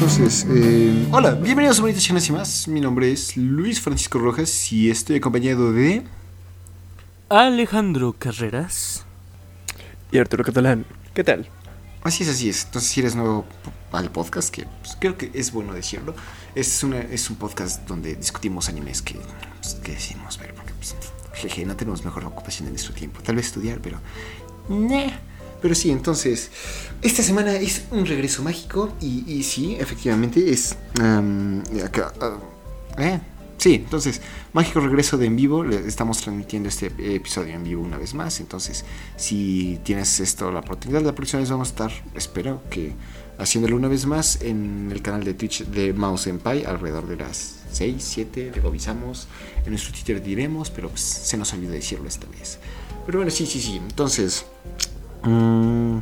Entonces, eh, hola, bienvenidos a Bonitas Chinas y más. Mi nombre es Luis Francisco Rojas y estoy acompañado de. Alejandro Carreras. Y Arturo Catalán. ¿Qué tal? Así es, así es. Entonces, si eres nuevo al podcast, que pues, creo que es bueno decirlo, es, una, es un podcast donde discutimos animes que, pues, que decidimos ver, porque, pues, jeje, no tenemos mejor ocupación en nuestro tiempo. Tal vez estudiar, pero. Nah. Pero sí, entonces, esta semana es un regreso mágico y, sí, efectivamente es... eh, sí, entonces, mágico regreso de en vivo, estamos transmitiendo este episodio en vivo una vez más, entonces, si tienes esto, la oportunidad, la próxima vez vamos a estar, espero que haciéndolo una vez más en el canal de Twitch de Mouse Senpai alrededor de las 6, 7, revisamos, en nuestro Twitter diremos, pero pues, se nos olvidó decirlo esta vez. Pero bueno, sí, sí, sí, entonces... Mm,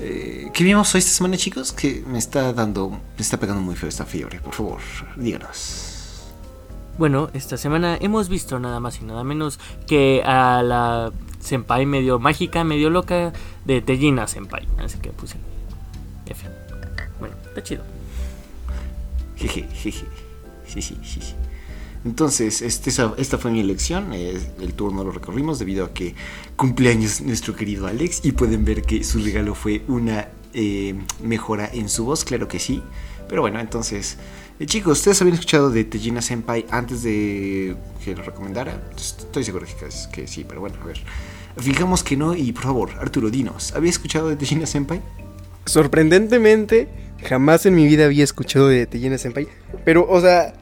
eh, ¿Qué vimos hoy esta semana, chicos? Que me está dando, me está pegando muy feo esta fiebre. Por favor, díganos. Bueno, esta semana hemos visto nada más y nada menos que a la senpai medio mágica, medio loca de Tejina Senpai. Así que puse F. Bueno, está chido. Jeje, jeje. Sí, sí, sí, sí. Entonces, este, esta fue mi elección. eh, el turno lo recorrimos debido a que cumpleaños nuestro querido Alex. Y pueden ver que su regalo fue una eh, mejora en su voz, claro que sí. Pero bueno, entonces, eh, chicos, ¿ustedes habían escuchado de Tejina Senpai antes de que lo recomendara? Estoy seguro que, que sí, pero bueno, a ver. Fijamos que no, y por favor, Arturo, dinos, ¿había escuchado de Tejina Senpai? Sorprendentemente, jamás en mi vida había escuchado de Tejina Senpai. Pero, o sea,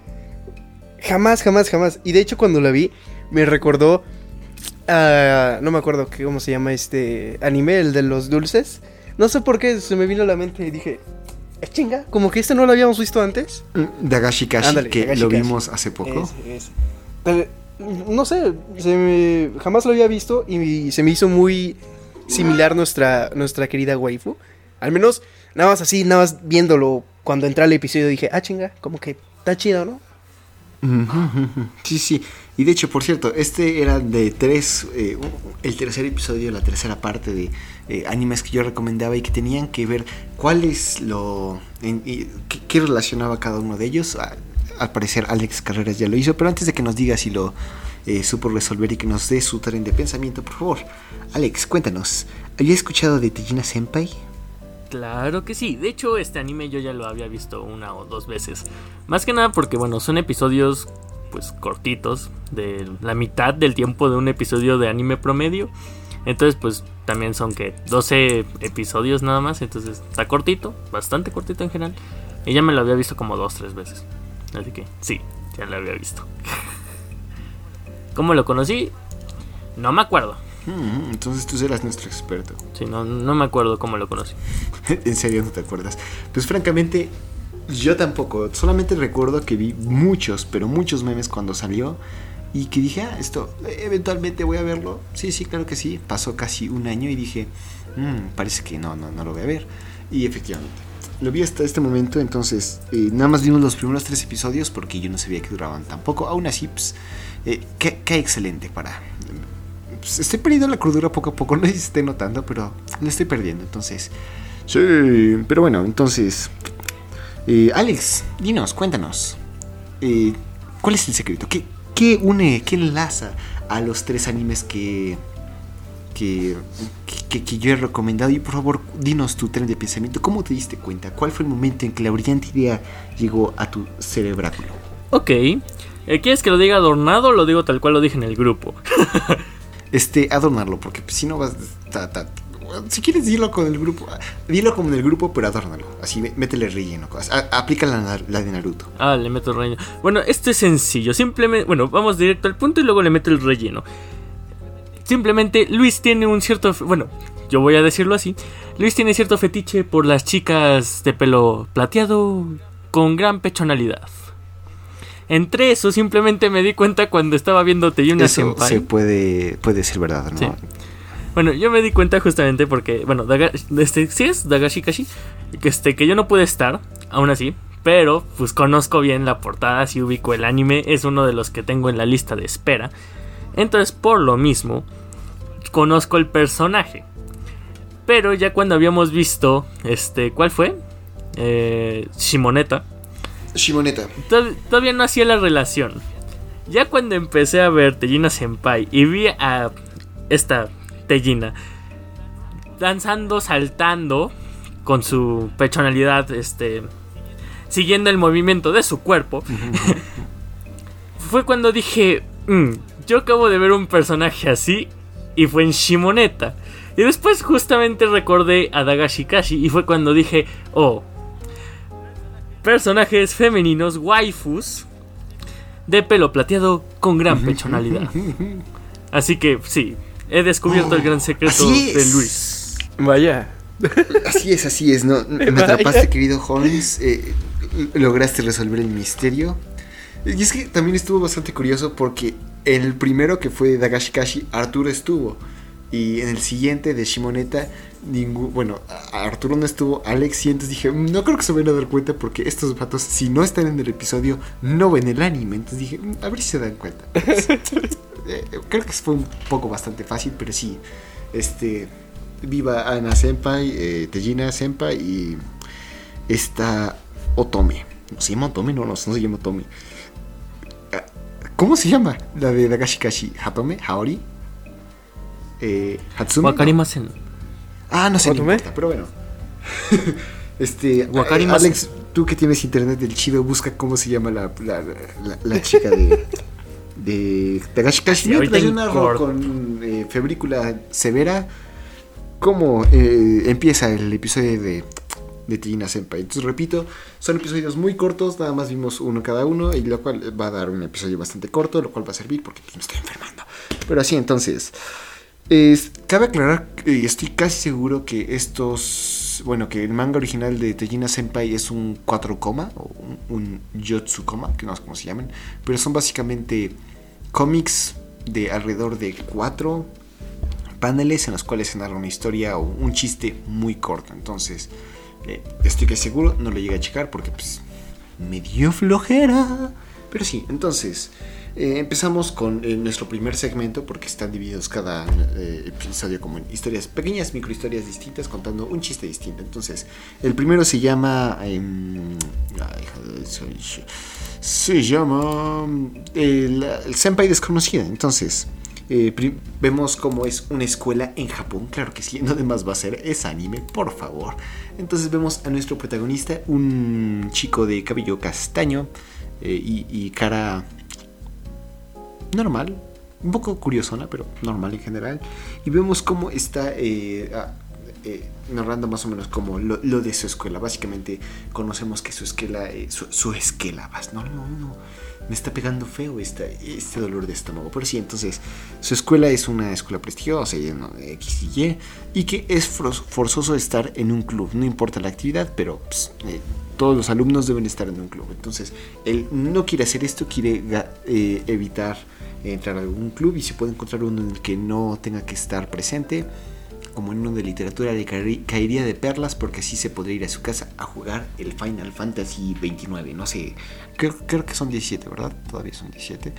jamás, jamás, jamás. Y de hecho, cuando la vi, me recordó a. No me acuerdo qué, cómo se llama este anime, el de los dulces. No sé por qué se me vino a la mente y dije. "Eh, chinga, como que este no lo habíamos visto antes. Mm, Dagashi Kashi, Ándale, que lo vimos hace poco. Pero, no sé, se me- jamás lo había visto y se me hizo muy similar nuestra, nuestra querida waifu. Al menos, nada más así, nada más viéndolo cuando entré al episodio dije, ah, chinga, como que está chido, ¿no? Sí, sí. Y de hecho, por cierto, este era de tres, eh, el tercer episodio, la tercera parte de eh, animes que yo recomendaba y que tenían que ver cuál es lo, en- y qué, relacionaba cada uno de ellos. A- al parecer Alex Carreras ya lo hizo, pero antes de que nos diga si lo eh, supo resolver y que nos dé su tren de pensamiento, por favor, Alex, cuéntanos, ¿había escuchado de Tejina Senpai? Claro que sí. De hecho, este anime yo ya lo había visto una o dos veces. Más que nada porque, bueno, son episodios pues cortitos, de la mitad del tiempo de un episodio de anime promedio. Entonces, pues también son que 12 episodios nada más. Entonces, está cortito, bastante cortito en general. Y ya me lo había visto como dos, tres veces. Así que sí, ya lo había visto. ¿Cómo lo conocí? No me acuerdo. Entonces tú serás nuestro experto. Sí, no, no me acuerdo cómo lo conocí. en serio no te acuerdas. Pues francamente, yo tampoco. Solamente recuerdo que vi muchos, pero muchos memes cuando salió. Y que dije, ah, esto, eventualmente voy a verlo. Sí, sí, claro que sí. Pasó casi un año y dije, "Mm, parece que no, no, no lo voy a ver. Y efectivamente, lo vi hasta este momento. Entonces, eh, nada más vimos los primeros tres episodios porque yo no sabía que duraban tampoco. Aún así, pues, eh, qué, qué excelente para pues, estoy perdiendo la cordura poco a poco, no sé si esté notando, pero la estoy perdiendo, entonces. Sí, pero bueno, entonces. eh, Alex, dinos, cuéntanos. eh, ¿Cuál es el secreto? ¿Qué, qué une, qué enlaza a los tres animes que, que, que, que yo he recomendado? Y por favor, dinos tu tren de pensamiento. ¿Cómo te diste cuenta? ¿Cuál fue el momento en que la brillante idea llegó a tu cerebráculo? Ok. ¿Quieres que lo diga adornado o lo digo tal cual lo dije en el grupo? este, adornarlo, porque pues, si no vas. si quieres, dilo con el grupo. Dilo como en el grupo, pero adórnalo. Así, mé- métele relleno. a- aplica la, la de Naruto. Ah, le meto relleno. Bueno, esto es sencillo. Simplemente, bueno, vamos directo al punto y luego le meto el relleno. Simplemente Luis tiene un cierto, bueno, yo voy a decirlo así. Luis tiene cierto fetiche por las chicas de pelo plateado con gran pechonalidad. Entre eso simplemente me di cuenta cuando estaba viendo Teyuna Eso Senpai. se puede, puede ser verdad, ¿no? Sí. Bueno, yo me di cuenta justamente porque, bueno, Daga, este, sí es Dagashi Kashi, que, este, que yo no pude estar, aún así, pero pues conozco bien la portada, si ubico el anime, es uno de los que tengo en la lista de espera. Entonces, por lo mismo, conozco el personaje. Pero ya cuando habíamos visto, este, ¿cuál fue? eh, Shimoneta, Shimoneta. tod- todavía no hacía la relación. Ya cuando empecé a ver Tejina Senpai y vi a esta Tejina danzando, saltando con su personalidad, este, siguiendo el movimiento de su cuerpo, fue cuando dije, "Mm, yo acabo de ver un personaje así y fue en Shimoneta. Y después justamente recordé a Dagashi Kashi y fue cuando dije, oh, personajes femeninos, waifus, de pelo plateado con gran personalidad. Así que sí, he descubierto el gran secreto de. Luis. Vaya. Así es, así es. No, me Vaya. atrapaste, querido Holmes. eh, lograste resolver el misterio. Y es que también estuvo bastante curioso porque en el primero que fue de Dagashi Kashi, Arturo estuvo. Y en el siguiente de Shimoneta, ningún, bueno, Arturo no estuvo, Alex y entonces dije, "Mm, no creo que se vayan a dar cuenta porque estos vatos, si no están en el episodio, no ven el anime. Entonces dije, "Mm, a ver si se dan cuenta. Pues, eh, creo que fue un poco bastante fácil, pero sí, este, viva Ana Senpai, eh, Tejina Senpai y esta Otome. ¿No se llama Otome? No, no, no se llama Otome. Ah, ¿Cómo se llama? La de Dagashi Kashi. ¿Hatome? ¿Haori? Eh, ¿Hatsume? Wakarimasen. Ah, no sé, no importa, pero bueno. este, Wakarimasen. Alex, tú que tienes internet del chido, busca cómo se llama la, la, la- la chica de, de traía en una ro- corto. con eh, febrícula severa. ¿Cómo eh, empieza el episodio de, de Tina Senpai? Entonces, repito, son episodios muy cortos, nada más vimos uno cada uno, y lo cual va a dar un episodio bastante corto, lo cual va a servir porque pues, me estoy enfermando. Pero así, entonces, cabe aclarar, y estoy casi seguro que estos, bueno, que el manga original de Tejina Senpai es un 4 coma, o un, un Yotsu coma, que no sé cómo se llaman, pero son básicamente cómics de alrededor de 4 paneles en los cuales se narra una historia o un chiste muy corto. Entonces, eh, estoy casi seguro, no lo llegué a checar porque pues me dio flojera. Pero sí, entonces, eh, empezamos con eh, nuestro primer segmento porque están divididos cada eh, episodio como en historias pequeñas, microhistorias distintas, contando un chiste distinto. Entonces, el primero se llama... em, se llama el, Senpai desconocida. Entonces, vemos cómo es una escuela en Japón. Claro que sí, no demás va a ser, es anime, por favor. Entonces vemos a nuestro protagonista, un chico de cabello castaño y cara normal, un poco curiosona, pero normal en general. Y vemos cómo está eh, eh, narrando más o menos como lo, lo de su escuela. Básicamente conocemos que su escuela, eh, su, su esquela, vas, no, no, no, me está pegando feo esta, este dolor de estómago. Pero sí, entonces su escuela es una escuela prestigiosa y ¿no? X y Y, y que es for- forzoso estar en un club, no importa la actividad, pero pues, eh, todos los alumnos deben estar en un club. Entonces, él no quiere hacer esto, quiere eh, evitar entrar a algún club y si puede encontrar uno en el que no tenga que estar presente, como en uno de literatura le caerí- caería de perlas porque así se podría ir a su casa a jugar el Final Fantasy 29, no sé, creo, creo que son 17, ¿verdad? Todavía son 17,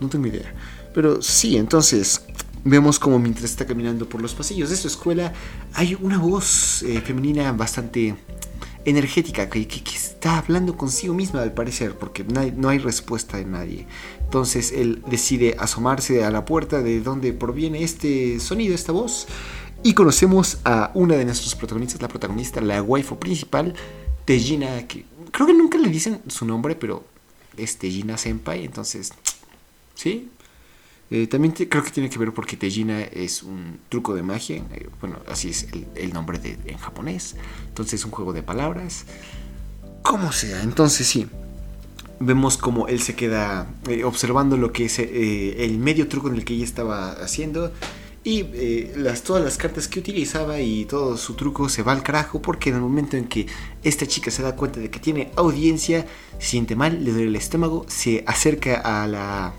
no tengo idea. Pero sí, entonces vemos como mientras está caminando por los pasillos de su escuela hay una voz eh, femenina bastante energética que, está hablando consigo misma al parecer porque hay, no hay respuesta de nadie. Entonces él decide asomarse a la puerta de donde proviene este sonido, esta voz. Y conocemos a una de nuestros protagonistas, la protagonista, la waifu principal, Tejina, que creo que nunca le dicen su nombre, pero es Tejina Senpai, entonces, ¿sí? Eh, también creo que tiene que ver porque Tejina es un truco de magia. eh, bueno, así es el, nombre de- en japonés. Entonces es un juego de palabras. Como sea, entonces sí. Vemos como él se queda eh, observando lo que es el medio truco en el que ella estaba haciendo. Y las, todas las cartas que utilizaba y todo su truco se va al carajo porque en el momento en que esta chica se da cuenta de que tiene audiencia, siente mal, le duele el estómago, se acerca a la,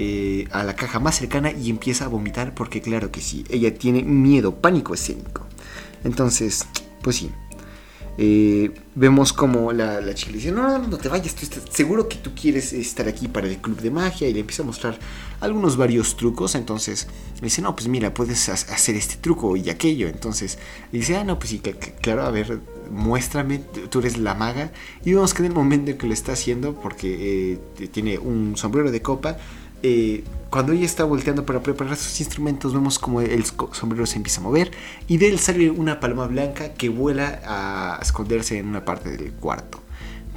eh, a la caja más cercana y empieza a vomitar porque claro que sí, ella tiene miedo, pánico escénico. Entonces, pues sí. Eh, vemos como la, chica le dice, no, no, no, no te vayas, seguro que tú quieres estar aquí para el club de magia y le empieza a mostrar algunos varios trucos, entonces le dice, no, pues mira, puedes ha- hacer este truco y aquello, entonces le dice, ah, no, pues sí, cl- cl- claro, a ver, muéstrame, tú eres la maga. Y vemos que en el momento en que lo está haciendo, porque eh, tiene un sombrero de copa, eh, cuando ella está volteando para preparar sus instrumentos, vemos como el sombrero se empieza a mover y de él sale una paloma blanca que vuela a esconderse en una parte del cuarto.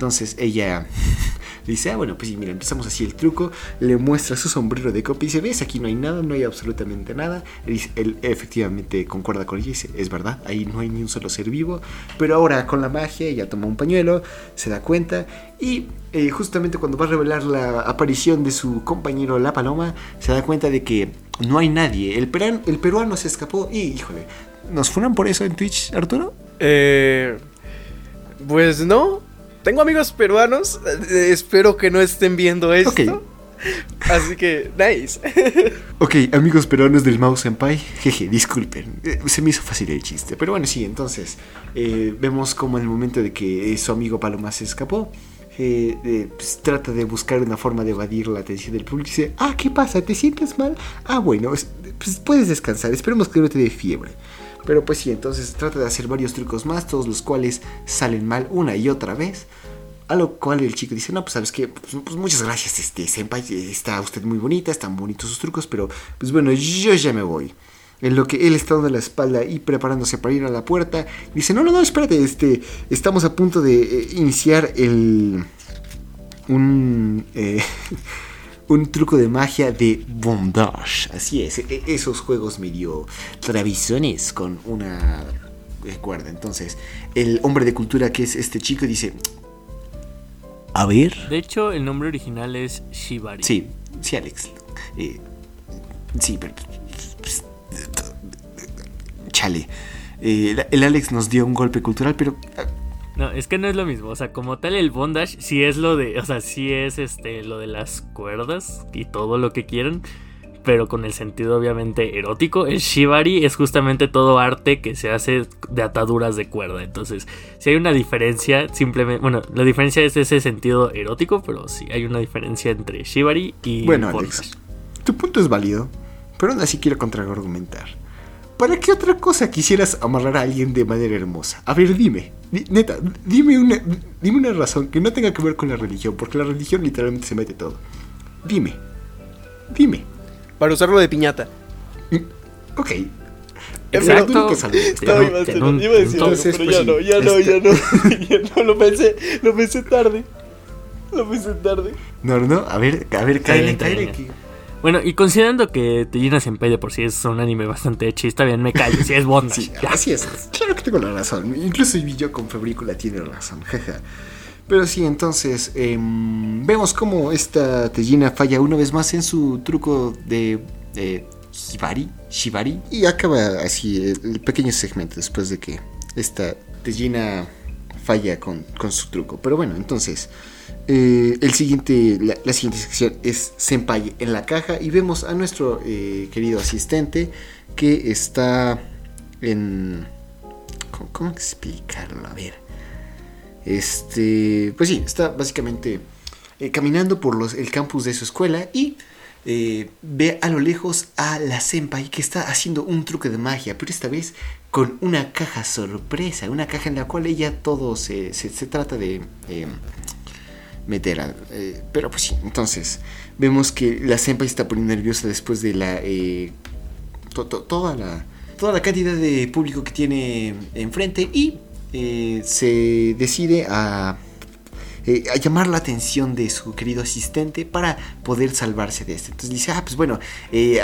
Entonces ella dice, ah, bueno, pues sí, mira, empezamos así el truco, le muestra su sombrero de copa y dice, ves, aquí no hay nada, no hay absolutamente nada. Él, efectivamente concuerda con ella y dice, es verdad, ahí no hay ni un solo ser vivo, pero ahora con la magia ella toma un pañuelo, se da cuenta y eh, justamente cuando va a revelar la aparición de su compañero la paloma, se da cuenta de que no hay nadie. El, el peruano se escapó y, híjole, ¿nos fueron por eso en Twitch, Arturo? Eh, pues no, tengo amigos peruanos. Eh, espero que no estén viendo esto. Así que, nice. ok, amigos peruanos del Mouse Senpai. Jeje, disculpen. Eh, se me hizo fácil el chiste. Pero bueno, sí, entonces. Eh, vemos como en el momento de que su amigo Paloma se escapó. Pues, trata de buscar una forma de evadir la atención del público y dice, ah, ¿qué pasa? ¿Te sientes mal? Ah, bueno, pues puedes descansar, esperemos que no te dé fiebre. Pero pues sí, entonces trata de hacer varios trucos más, todos los cuales salen mal una y otra vez. A lo cual el chico dice, no, pues sabes que, pues, pues, muchas gracias, este, senpai, está usted muy bonita, están bonitos sus trucos, pero pues bueno, yo ya me voy. En lo que él está dando la espalda y preparándose para ir a la puerta, dice, no, no, no, espérate, este, estamos a punto de eh, iniciar el... un... Eh, un truco de magia de bondage. Así es, e, esos juegos medio travisones con una cuerda. Entonces, el hombre de cultura que es este chico dice, a ver. De hecho, el nombre original es Shibari. Sí, sí, Alex. Eh, sí, pero... Chale. Eh, el Alex nos dio un golpe cultural, pero no, es que no es lo mismo. O sea, como tal, el bondage sí es lo de. O sea, sí es este lo de las cuerdas y todo lo que quieran. Pero con el sentido obviamente erótico. El shibari es justamente todo arte que se hace de ataduras de cuerda. Entonces, si hay una diferencia, simplemente. Bueno, la diferencia es ese sentido erótico, pero sí hay una diferencia entre shibari y. Bueno, Alex, tu punto es válido. Pero aún así quiero contraargumentar. ¿Para qué otra cosa quisieras amarrar a alguien de manera hermosa? A ver, dime. Neta, dime una, dime una razón que no tenga que ver con la religión, porque la religión literalmente se mete todo. Dime. Dime. Para usarlo de piñata. Mm, ok. Exacto. Estaba, decir, iba a decir Entonces, pero ya no, ya no, ya no, ya no, lo pensé, lo pensé tarde. Lo pensé tarde. No, no, a ver, a ver, cállate, cállate. Bueno, y considerando que Te Senpai de por sí es un anime bastante chista, bien, me callo, si es bonda. Sí, así es, claro que tengo la razón. Incluso yo con Febrícula tiene razón, jaja. Pero sí, entonces em, vemos cómo esta Tejina falla una vez más en su truco de eh, Shibari, Shibari y acaba así el pequeño segmento después de que esta Tejina falla con, con su truco. Pero bueno, entonces eh, el siguiente, la, siguiente sección es Senpai en la caja y vemos a nuestro eh, querido asistente que está en... ¿Cómo, explicarlo? A ver. Este... Pues sí, está básicamente eh, caminando por los, el campus de su escuela y ve a lo lejos a la Senpai que está haciendo un truque de magia, pero esta vez con una caja sorpresa, una caja en la cual ella todo se, se, se trata de meter. Eh, pero pues sí, entonces vemos que la senpai está poniendo nerviosa después de la, eh, toda la toda la cantidad de público que tiene enfrente y eh, se decide a eh, a llamar la atención de su querido asistente para poder salvarse de este. Entonces dice, ah, pues bueno,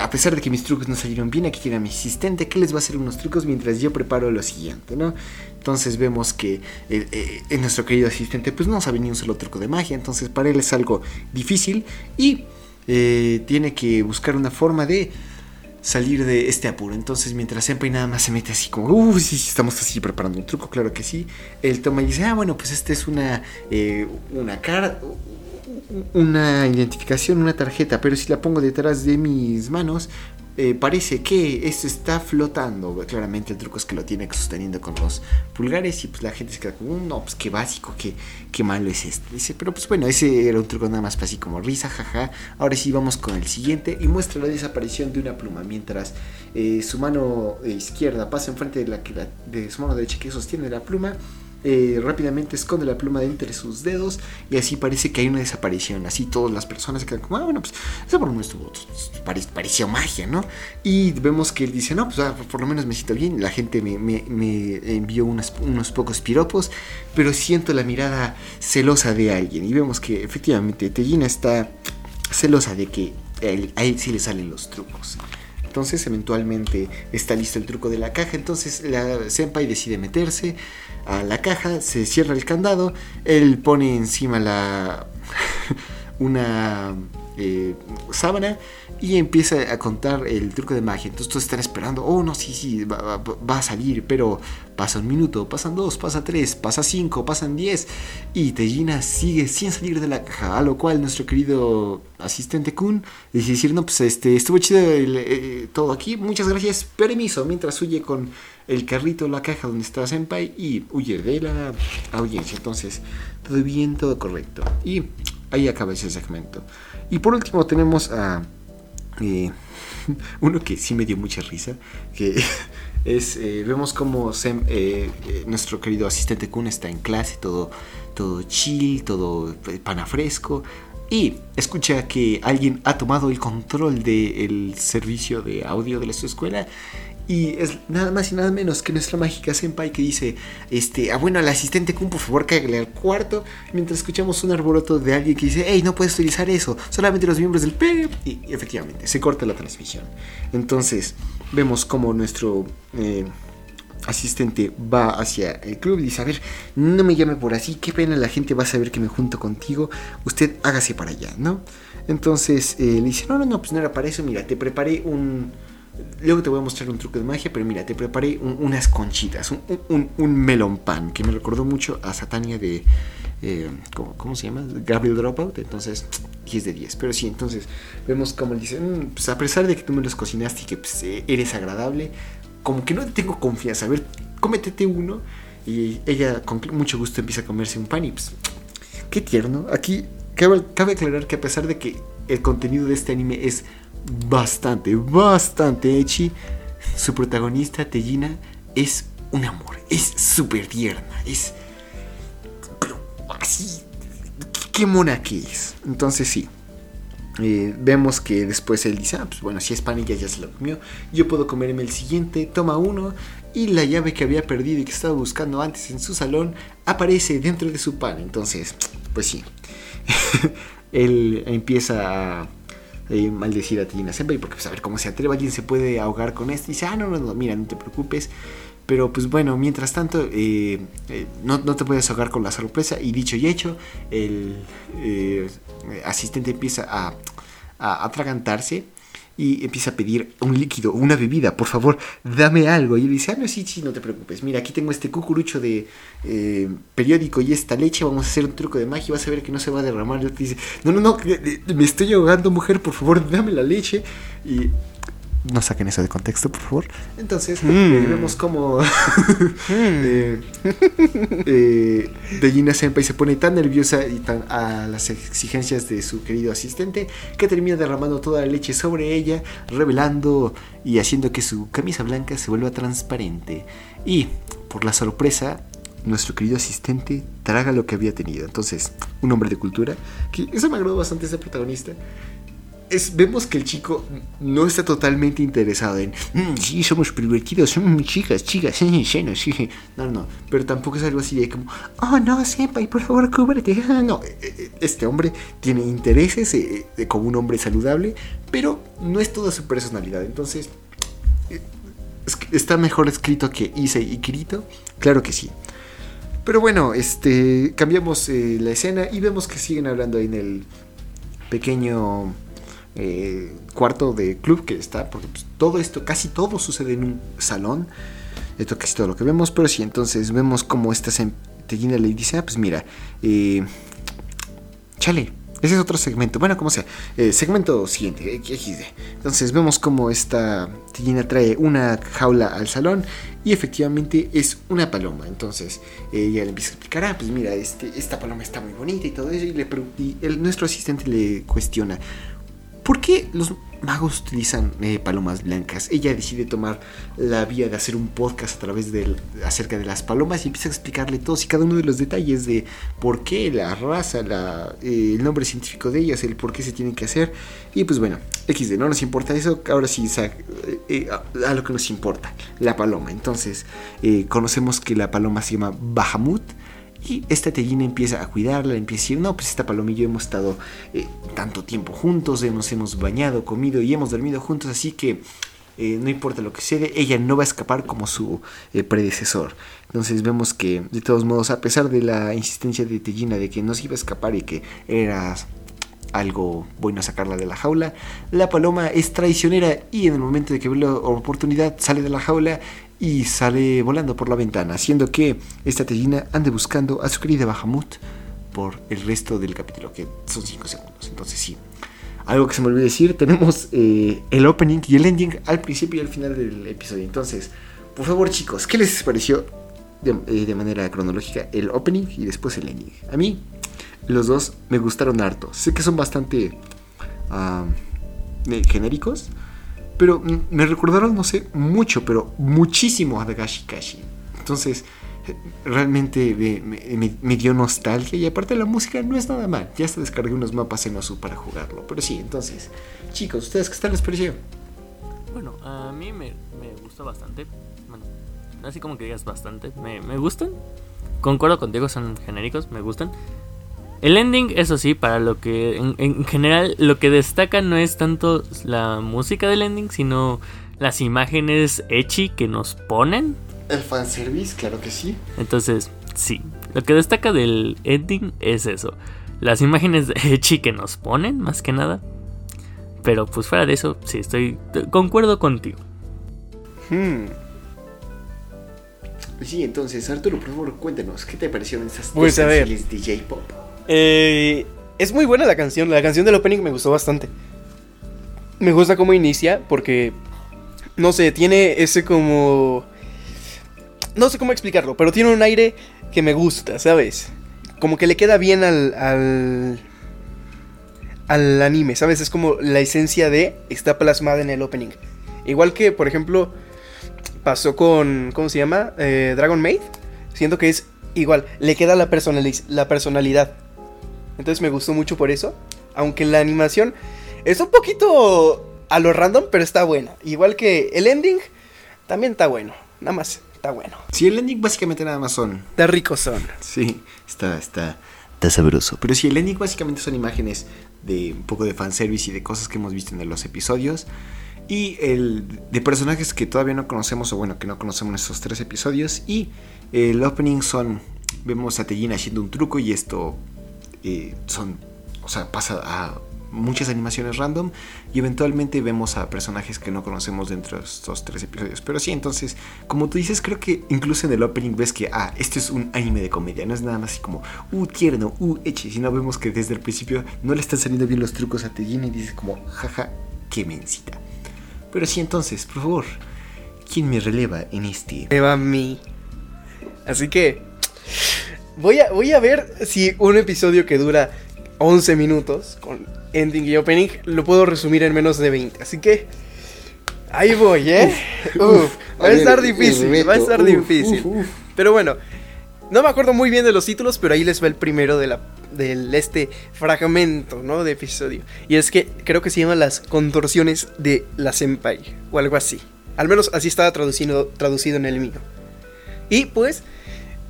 a pesar de que mis trucos no salieron bien, aquí tiene a mi asistente que les va a hacer unos trucos mientras yo preparo lo siguiente, ¿no? Entonces vemos que eh, nuestro querido asistente pues no sabe ni un solo truco de magia, entonces para él es algo difícil y tiene que buscar una forma de salir de este apuro. Entonces, mientras Senpai nada más se mete así como, uy, sí, estamos así preparando un truco, claro que sí. Él toma y dice, ah, bueno, pues esta es una, eh, una cara, una identificación, una tarjeta, pero si la pongo detrás de mis manos, eh, parece que esto está flotando. Claramente el truco es que lo tiene sosteniendo con los pulgares y pues la gente se queda como, no, pues qué básico, qué, qué malo es esto. Dice, pero pues bueno, ese era un truco nada más para así como risa, jaja. Ahora sí vamos con el siguiente y muestra la desaparición de una pluma mientras eh, su mano izquierda pasa enfrente de, la, de su mano derecha que sostiene la pluma eh, rápidamente esconde la pluma de entre sus dedos y así parece que hay una desaparición. Así todas las personas quedan como, ah, bueno, pues esa por estuvo, pare- pareció magia, ¿no? Y vemos que él dice, no, pues ah, por lo menos me siento bien. La gente me, me- envió unos pocos piropos, pero siento la mirada celosa de alguien. Y vemos que efectivamente Tellina está celosa de que él- a sí le salen los trucos. Entonces eventualmente está listo el truco de la caja. Entonces la senpai decide meterse a la caja, se cierra el candado, él pone encima la una eh, sábana y empieza a contar el truco de magia. Entonces todos están esperando, oh no, sí, sí, va, a salir, pero pasa un minuto, pasan dos, pasa tres, pasa cinco, pasan diez y Tejina sigue sin salir de la caja, a lo cual nuestro querido asistente Kun dice no, pues este, estuvo chido el, eh, todo aquí, muchas gracias, permiso, mientras huye con el carrito, la caja donde está Senpai y huye de la audiencia. Entonces, todo bien, todo correcto. Y ahí acaba ese segmento. Y por último tenemos a eh, uno que sí me dio mucha risa, que es, eh, vemos como Sem- eh, nuestro querido asistente Kun está en clase, todo, todo chill, todo eh, pana fresco, y escucha que alguien ha tomado el control del servicio de audio de su escuela. Y es nada más y nada menos que nuestra mágica senpai que dice, este, ah bueno, al asistente Kun, por favor, cágale al cuarto, mientras escuchamos un arboroto de alguien que dice, hey, no puedes utilizar eso, solamente los miembros del P. Y efectivamente, se corta la transmisión. Entonces, vemos como nuestro eh, asistente va hacia el club y dice, a ver, no me llame por así, qué pena, la gente va a saber que me junto contigo, usted hágase para allá, ¿no? Entonces eh, le dice, no, no, no, pues no era para eso, mira, te preparé un... Luego te voy a mostrar un truco de magia, pero mira, te preparé un- unas conchitas, un, un, melon pan, que me recordó mucho a Satania de... eh, ¿cómo, cómo se llama? Gabriel Dropout, entonces 10 de 10. Pero sí, entonces vemos como él dice, "Mm, pues a pesar de que tú me los cocinaste y que pues, eh, eres agradable, como que no te tengo confianza, a ver, cómetete uno. Y ella con mucho gusto empieza a comerse un pan y pues, qué tierno. Aquí cabe, cabe aclarar que a pesar de que el contenido de este anime es bastante, bastante ecchi, su protagonista, Tellina, es un amor, es súper tierna, es... Pero así, qué mona que es. Entonces sí. Eh, vemos que después él dice, ah, pues bueno, si es pan ya, ya se lo comió, yo puedo comerme el siguiente, toma uno, y la llave que había perdido y que estaba buscando antes en su salón aparece dentro de su pan. Entonces, pues sí, él empieza a eh, maldecir a Tina Senpai porque pues a ver cómo se atreve, alguien se puede ahogar con esto, y dice, ah, no, no, no, mira, no te preocupes. Pero pues bueno, mientras tanto, eh, eh, no, no te puedes ahogar con la sorpresa. Y dicho y hecho, el eh, asistente empieza a, a atragantarse y empieza a pedir un líquido, una bebida, por favor, dame algo. Y él dice, ah, no, sí, sí, no te preocupes. Mira, aquí tengo este cucurucho de eh, periódico y esta leche, vamos a hacer un truco de magia, vas a ver que no se va a derramar. Y él dice, no, no, no, que- me estoy ahogando, mujer, por favor, dame la leche. Y no saquen eso de contexto, por favor. Entonces, Mm. eh, vemos como eh, eh, Dejina Senpai se pone tan nerviosa y tan a las exigencias de su querido asistente que termina derramando toda la leche sobre ella, revelando y haciendo que su camisa blanca se vuelva transparente. Y, por la sorpresa, nuestro querido asistente traga lo que había tenido. Entonces, un hombre de cultura, que eso me agradó bastante ese protagonista. Es, vemos que el chico no está totalmente interesado en "Mm, sí, somos pervertidos, somos chicas, chicas, sí, llenos, sí. No, no, pero tampoco es algo así de como, oh no, senpai, por favor, cúbrete. Ah, No, eh, eh, este hombre tiene intereses eh, eh, como un hombre saludable, pero no es toda su personalidad. Entonces, eh, está mejor escrito que Issei y Kirito, claro que sí. Pero bueno, este cambiamos la escena y vemos que siguen hablando ahí en el pequeño eh, cuarto de club que está, porque pues, todo esto, casi todo sucede en un salón. Esto casi todo lo que vemos, pero sí, entonces vemos como esta centellina le dice, ah, pues mira, eh, chale, ese es otro segmento. Bueno, como sea, eh, segmento siguiente. Entonces vemos como esta tellina trae una jaula al salón y efectivamente es una paloma. Entonces ella le empieza a explicar, ah, pues mira, este, esta paloma está muy bonita y todo eso. Y, nuestro asistente le cuestiona, ¿por qué los magos utilizan eh, palomas blancas. Ella decide tomar la vía de hacer un podcast a través de acerca de las palomas y empieza a explicarle todos y cada uno de los detalles de por qué, la raza, eh, el nombre científico de ellas, el por qué se tienen que hacer. Y pues bueno, XD, no nos importa eso. Ahora sí, eh, a, lo que nos importa, la paloma. Entonces, conocemos que la paloma se llama Bahamut y esta tellina empieza a cuidarla, empieza a decir, no, pues esta palomilla hemos estado eh, tanto tiempo juntos, nos hemos bañado, comido y hemos dormido juntos, así que eh, no importa lo que sucede, ella no va a escapar como su eh, predecesor. Entonces vemos que, de todos modos, a pesar de la insistencia de Tellina de que no se iba a escapar y que era algo bueno sacarla de la jaula, la paloma es traicionera y en el momento de que ve la oportunidad sale de la jaula y sale volando por la ventana, haciendo que esta tellina ande buscando a su querida Bahamut por el resto del capítulo, que son 5 segundos. Entonces sí. Algo que se me olvidó decir, tenemos eh, el opening y el ending al principio y al final del episodio. Entonces, por favor chicos, ¿qué les pareció de, eh, manera cronológica el opening y después el ending? A mí, los dos me gustaron harto. Sé que son bastante ah, eh, genéricos, pero me recordaron, no sé, mucho, pero muchísimo a Dagashi Kashi. Entonces, eh, realmente me, dio nostalgia y aparte la música no es nada mal. Ya hasta descargué unos mapas en Osu para jugarlo. Pero sí, entonces, chicos, ¿ustedes qué tal les pareció? Bueno, a mí me, gustó bastante. Bueno, así como que digas bastante. Me, me gustan. Concuerdo contigo, son genéricos, me gustan. El ending, eso sí, para lo que en, general lo que destaca no es tanto la música del ending, sino las imágenes echi que nos ponen. El fanservice, claro que sí. Entonces, sí, lo que destaca del ending es eso. Las imágenes echi que nos ponen, más que nada. Pero pues fuera de eso, sí, estoy. Concuerdo contigo. Hmm. Sí, entonces, Arturo, por favor, cuéntanos, ¿qué te parecieron esas pues, series de J-Pop? Eh, es muy buena la canción. La canción del opening me gustó bastante. Me gusta cómo inicia porque, no sé, tiene ese como... No sé cómo explicarlo, pero tiene un aire que me gusta, ¿sabes? Como que le queda bien al, al, al anime, ¿sabes? Es como la esencia de está plasmada en el opening. Igual que, por ejemplo, pasó con, ¿cómo se llama? Eh, Dragon Maid. Siento que es igual, le queda la, la personalidad. Entonces me gustó mucho por eso. Aunque la animación es un poquito a lo random, pero está buena. Igual que el ending, también está bueno. Nada más, está bueno. Sí, el ending básicamente nada más son. Está rico son. Sí, está, está, está sabroso. Pero sí, el ending básicamente son imágenes de un poco de fanservice y de cosas que hemos visto en los episodios. Y el de personajes que todavía no conocemos, o bueno, que no conocemos en esos tres episodios. Y el opening son. Vemos a Tejin haciendo un truco y esto son, o sea, pasa a muchas animaciones random y eventualmente vemos a personajes que no conocemos dentro de estos tres episodios. Pero sí, entonces, como tú dices, creo que incluso en el opening ves que, ah, esto es un anime de comedia, no es nada más así como, uh, tierno, uh, eche, sino vemos que desde el principio no le están saliendo bien los trucos a Tejin y dices como, jaja, qué mencita. Pero sí, entonces, por favor, ¿quién me releva en este? Eva a mí. Así que, Voy a, voy a ver si un episodio que dura 11 minutos con ending y opening lo puedo resumir en menos de 20. Así que ahí voy, ¿eh? va a, estar difícil, va a estar difícil. Pero bueno, no me acuerdo muy bien de los títulos, pero ahí les va el primero de la, del este fragmento, ¿no? De episodio. Y es que creo que se llama las contorsiones de la senpai o algo así. Al menos así estaba traducido, traducido en el mío. Y pues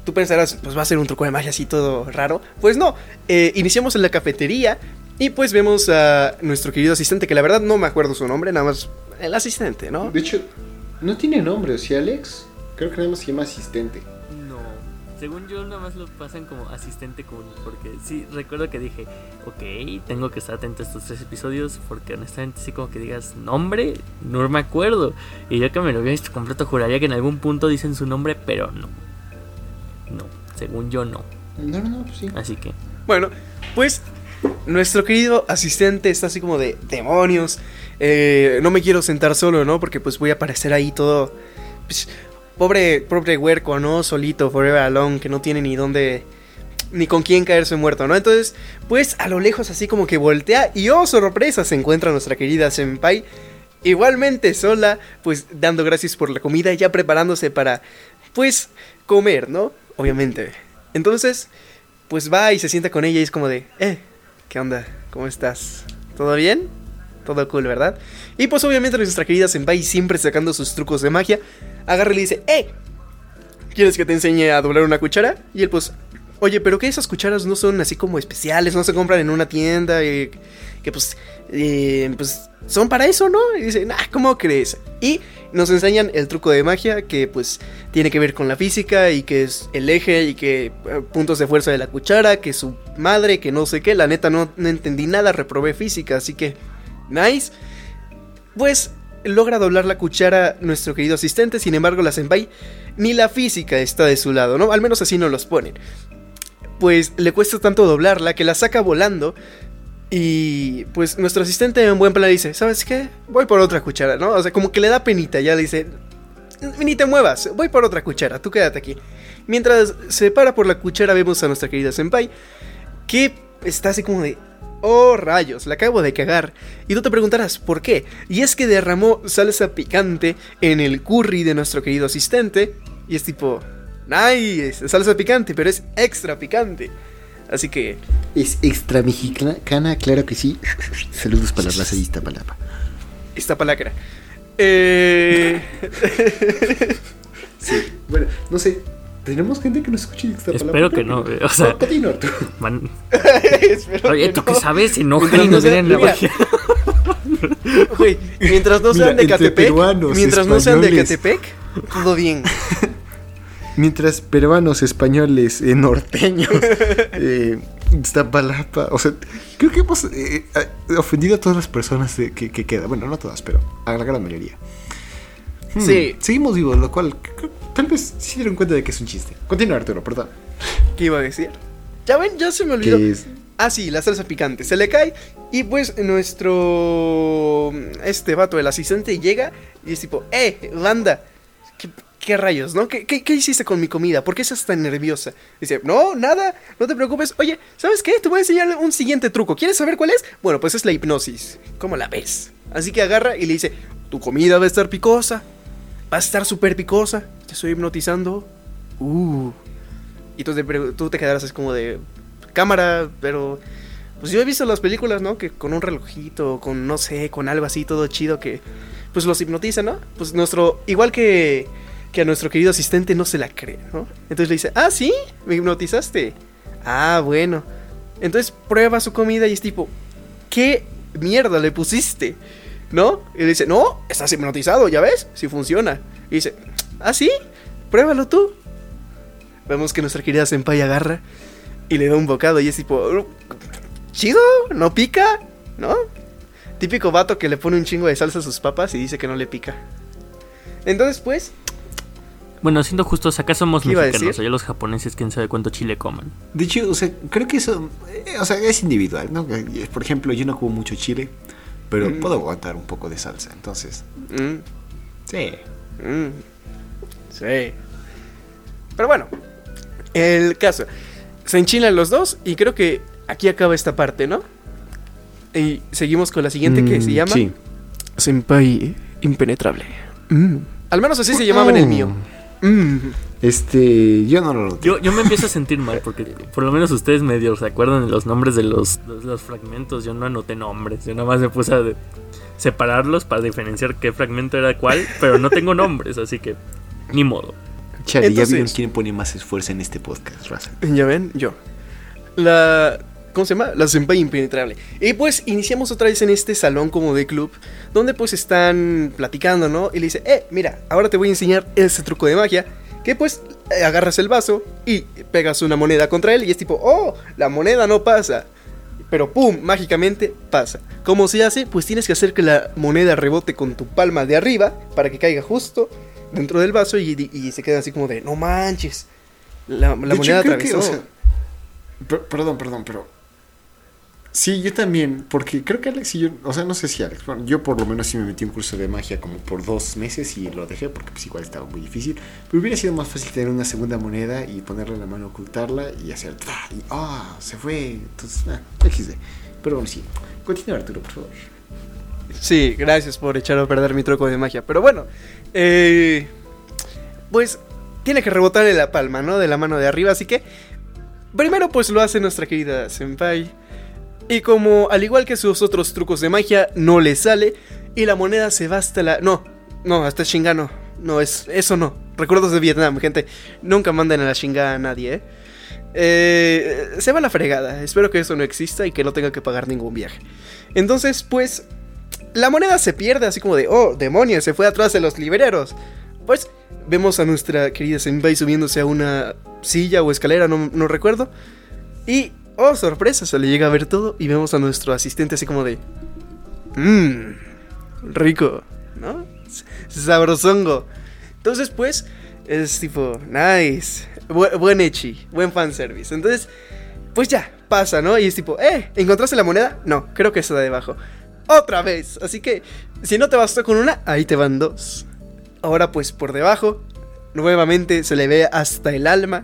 Tú pensarás, pues va a ser un truco de magia así todo raro. Pues no, eh, iniciamos en la cafetería y pues vemos a nuestro querido asistente, que la verdad no me acuerdo su nombre, nada más el asistente, ¿no? De hecho, no tiene nombre, ¿o sí, Alex? Creo que nada más se llama asistente. No, según yo nada más lo pasan como asistente común, porque sí, recuerdo que dije, ok, tengo que estar atento a estos tres episodios, porque honestamente sí como que digas nombre, no me acuerdo. Y yo que me lo había visto completo, juraría que en algún punto dicen su nombre, pero no. No, según yo no. No, no, no, pues sí. Así que. Bueno, pues nuestro querido asistente está así como de demonios. Eh, no me quiero sentar solo, ¿no? Porque pues voy a aparecer ahí todo. Pues, pobre, pobre huerco, ¿no? Solito, forever alone, que no tiene ni dónde ni con quién caerse muerto, ¿no? Entonces, pues a lo lejos así como que voltea y oh, sorpresa, se encuentra nuestra querida Senpai. Igualmente sola, pues dando gracias por la comida y ya preparándose para, pues, comer, ¿no? Obviamente. Entonces, pues va y se sienta con ella y es como de, eh, ¿qué onda? ¿Cómo estás? ¿Todo bien? Todo cool, ¿verdad? Y pues obviamente nuestra querida Senpai siempre sacando sus trucos de magia, agarra y le dice, ¡eh! ¿Quieres que te enseñe a doblar una cuchara? Y él pues, oye, pero que esas cucharas no son así como especiales, no se compran en una tienda, y que pues, eh, pues son para eso, ¿no? Y dice, nah, ¿cómo crees? Y nos enseñan el truco de magia que pues tiene que ver con la física y que es el eje y que eh, puntos de fuerza de la cuchara, que su madre, que no sé qué, la neta no, no entendí nada, reprobé física, así que, nice. Pues logra doblar la cuchara nuestro querido asistente, sin embargo la senpai ni la física está de su lado, ¿no? Al menos así no los ponen. Pues le cuesta tanto doblarla que la saca volando y pues nuestro asistente en buen plan dice, ¿sabes qué? Voy por otra cuchara, ¿no? O sea, como que le da penita, ya le dice, ni te muevas, voy por otra cuchara, tú quédate aquí. Mientras se para por la cuchara vemos a nuestra querida senpai que está así como de, Oh rayos, la acabo de cagar. Y tú te preguntarás, ¿por qué? Y es que derramó salsa picante en el curry de nuestro querido asistente. Y es tipo, nice, salsa picante, pero es extra picante. Así que... Es extra mexicana, claro que sí. Saludos para la raza de Iztapalapa. Iztapalacra. Eh... sí, bueno, no sé, ¿Tenemos gente que nos escuche Espero que no, o sea. Man... Oye, ¿tú qué sabes? Se enojan y nos den la magia. Güey, mientras no sean de Catepec, mientras no sean de Catepec, todo bien. Mientras peruanos, españoles, eh, norteños, eh, Iztapalapa, o sea, creo que hemos eh, ofendido a todas las personas que, que quedan. Bueno, no todas, pero a la gran mayoría. Hmm, sí. Seguimos vivos, lo cual tal vez se dieron cuenta de que es un chiste. Continúa, Arturo, perdón. ¿Qué iba a decir? Ya ven, ya se me olvidó. Ah, sí, la salsa picante. Se le cae y pues nuestro... Este vato, el asistente, llega y es tipo, ¡eh, banda! ¿Qué, rayos, no? ¿Qué, ¿Qué, hiciste con mi comida? ¿Por qué estás tan nerviosa? Dice, no, nada, no te preocupes. Oye, ¿sabes qué? Te voy a enseñar un siguiente truco. ¿Quieres saber cuál es? Bueno, pues es la hipnosis. ¿Cómo la ves? Así que agarra y le dice, tu comida va a estar picosa va a estar súper picosa. Te estoy hipnotizando. Uh. Y tú te, tú te quedarás así como de cámara, pero pues yo he visto las películas, ¿no? Que con un relojito, con no sé, con algo así todo chido que pues los hipnotiza, ¿no? Pues nuestro igual que que a nuestro querido asistente no se la cree, ¿no? Entonces le dice, "Ah, sí, me hipnotizaste." Ah, bueno. Entonces prueba su comida y es tipo, ¿qué mierda le pusiste? ¿No? Y le dice, no, estás hipnotizado, ¿ya ves? Si funciona. Y dice, ¿ah, sí? Pruébalo tú. Vemos que nuestra querida Senpai agarra y le da un bocado y es tipo, chido, no pica, ¿no? Típico vato que le pone un chingo de salsa a sus papas y dice que no le pica. Entonces, pues. Bueno, siendo justos, acá somos mexicanos, allá los japoneses, quién sabe cuánto chile coman. De hecho, o sea, creo que eso, eh, o sea, es individual, ¿no? Por ejemplo, yo no como mucho chile, pero mm. puedo aguantar un poco de salsa, entonces. Mm. Sí. Mm. Sí. Pero bueno, el caso. Se enchilan los dos y creo que aquí acaba esta parte, ¿no? Y seguimos con la siguiente que se llama sí. Senpai Impenetrable. Al menos así se llamaba en el mío. Este, yo no lo yo, yo me empiezo a sentir mal porque por lo menos ustedes medio se acuerdan de los nombres de los, los, fragmentos. Yo no anoté nombres, yo nada más me puse a separarlos para diferenciar qué fragmento era cuál, pero no tengo nombres, así que ni modo. Chale, ya vieron quién pone más esfuerzo en este podcast, Raza. Ya ven, yo. La ¿Cómo se llama? La Senpai Impenetrable. Y pues iniciamos otra vez en este salón como de club, donde pues están platicando, ¿no? Y le dice, eh, mira, ahora te voy a enseñar ese truco de magia que pues eh, agarras el vaso y pegas una moneda contra él y es tipo, oh, la moneda no pasa. Pero ¡pum! Mágicamente pasa. ¿Cómo se hace? Pues tienes que hacer que la moneda rebote con tu palma de arriba para que caiga justo dentro del vaso y, se queda así como de, no manches. La, moneda atravesó. perdón, perdón, pero Sí, yo también, porque creo que Alex y yo, o sea, no sé si Alex, bueno, yo por lo menos sí me metí un curso de magia como por dos meses y lo dejé porque pues igual estaba muy difícil. Pero hubiera sido más fácil tener una segunda moneda y ponerla en la mano, ocultarla y hacer ¡tra! y ¡ah! se fue. Entonces, ah, XD. Pero bueno, sí. Continúa Arturo, por favor. Sí, gracias por echar a perder mi truco de magia. Pero bueno, eh, pues tiene que rebotarle la palma, ¿no? De la mano de arriba, así que primero pues lo hace nuestra querida Senpai. Y como al igual que sus otros trucos de magia, no le sale y la moneda se va hasta la... No, no, hasta Shingano. No, es, eso no. Recuerdos de Vietnam, gente. Nunca manden a la chingada a nadie, ¿eh? Eh, se va a la fregada. Espero que eso no exista y que no tenga que pagar ningún viaje. Entonces, pues, la moneda se pierde así como de, oh, demonios, se fue atrás de los libreros. Pues vemos a nuestra querida Senpai subiéndose a una silla o escalera, no, no recuerdo. Y, oh, sorpresa, se le llega a ver todo y vemos a nuestro asistente así como de, mmm, rico, ¿no? Sabrosongo. Entonces, pues, es tipo, nice, bu- buen echi, buen fanservice. Entonces, pues ya, pasa, ¿no? Y es tipo, eh, ¿encontraste la moneda? No, creo que está de abajo. Otra vez. Así que, si no te bastó con una, ahí te van dos. Ahora pues por debajo, nuevamente se le ve hasta el alma.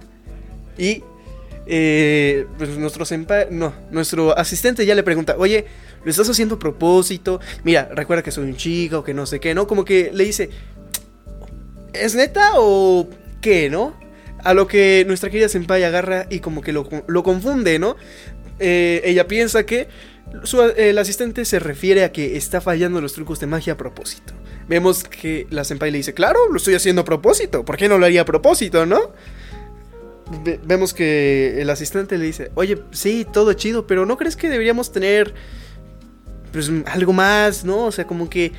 Y eh, pues nuestro no, nuestro asistente ya le pregunta, oye, ¿lo estás haciendo a propósito? Mira, recuerda que soy un chico, que no sé qué, ¿no? Como que le dice, ¿es neta o qué, no? A lo que nuestra querida senpai agarra y como que lo, lo confunde, ¿no? Eh, ella piensa que su- el asistente se refiere a que está fallando los trucos de magia a propósito. Vemos que la senpai le dice, claro, lo estoy haciendo a propósito. ¿Por qué no lo haría a propósito, no? Ve- vemos que el asistente le dice, oye, sí, todo chido, pero ¿no crees que deberíamos tener pues, algo más, no? O sea, como que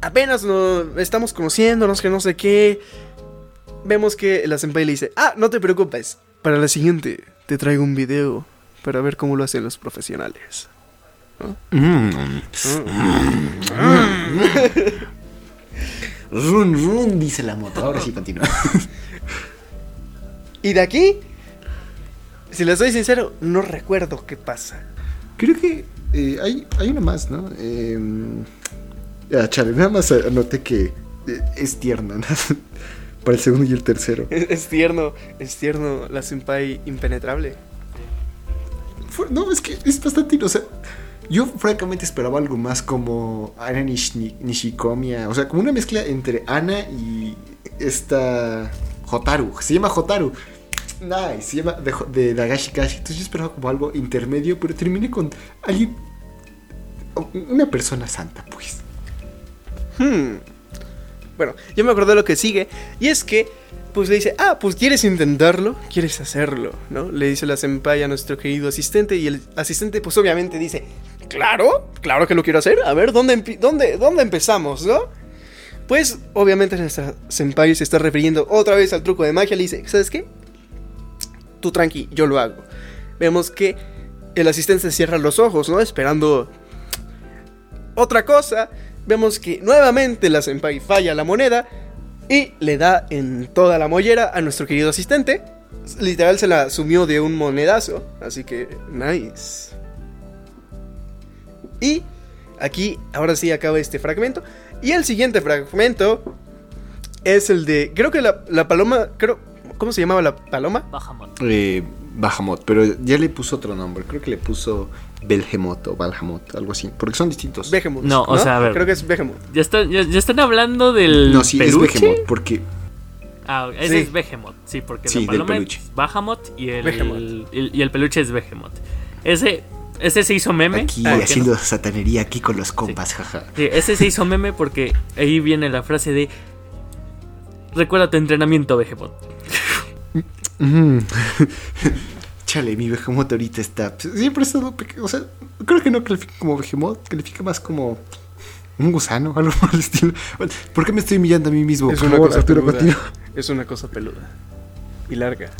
apenas no estamos conociéndonos, que no sé qué. Vemos que la senpai le dice, ah, no te preocupes, para la siguiente te traigo un video para ver cómo lo hacen los profesionales. Run, run, dice la moto. Ahora sí continúa. Y de aquí, si les soy sincero, no recuerdo qué pasa. Creo que eh, hay, hay una más, ¿no? Eh, ah, chale, nada más anoté que eh, es tierna, ¿no? Para el segundo y el tercero. Es, es tierno, es tierno la senpai impenetrable. Fue- no, es que es bastante. O sea, yo francamente esperaba algo más como Ana Nishi- Nishikomiya. O sea, como una mezcla entre Ana y esta Hotaru. Se llama Hotaru. Nice, se llama de, de Dagashi Kashi. Entonces yo esperaba como algo intermedio, pero terminé con alguien. Una persona santa, pues. Hmm. Bueno, yo me acordé de lo que sigue. Y es que, pues le dice, ah, pues quieres intentarlo, quieres hacerlo, ¿no? Le dice la senpai a nuestro querido asistente. Y el asistente, pues obviamente dice, claro, claro que lo quiero hacer. A ver, ¿dónde, dónde, dónde empezamos, no? Pues obviamente nuestra senpai se está refiriendo otra vez al truco de magia. Le dice, ¿sabes qué? Tú tranqui, yo lo hago. Vemos que el asistente cierra los ojos, ¿no? Esperando otra cosa, vemos que nuevamente la senpai falla la moneda y le da en toda la mollera a nuestro querido asistente. Literal se la sumió de un monedazo, así que nice. Y aquí, ahora sí acaba este fragmento. Y el siguiente fragmento es el de, creo que la, la paloma, creo, ¿cómo se llamaba la paloma? Bahamut. Eh, Bahamut, pero ya le puso otro nombre. Creo que le puso Belgemot o Balhamut, algo así. Porque son distintos. Behemoth. No, o sea, a ver. Creo que es Behemoth. ¿Ya, está- ya, ya están hablando del no, sí, peluche? es Behemoth, porque Ah, ese Sí. es Behemoth, sí, porque Sí, la del paloma peluche. es Bahamut y el, Behemoth. el- y el peluche es Behemoth. Ese, ese se hizo meme. aquí ¿por qué haciendo no? satanería aquí con los compas, jaja. Sí, ese se hizo meme porque ahí viene la frase de Recuerda tu entrenamiento, Behemoth. Mm. Chale, mi Behemoth ahorita está. pues, Siempre ha estado pequeño. O sea, creo que no califica como Behemoth, califica más como un gusano, algo por el estilo. ¿Por qué me estoy humillando a mí mismo? Es Por una favor, cosa Arturo, peluda. continúa. Es una cosa peluda. Y larga.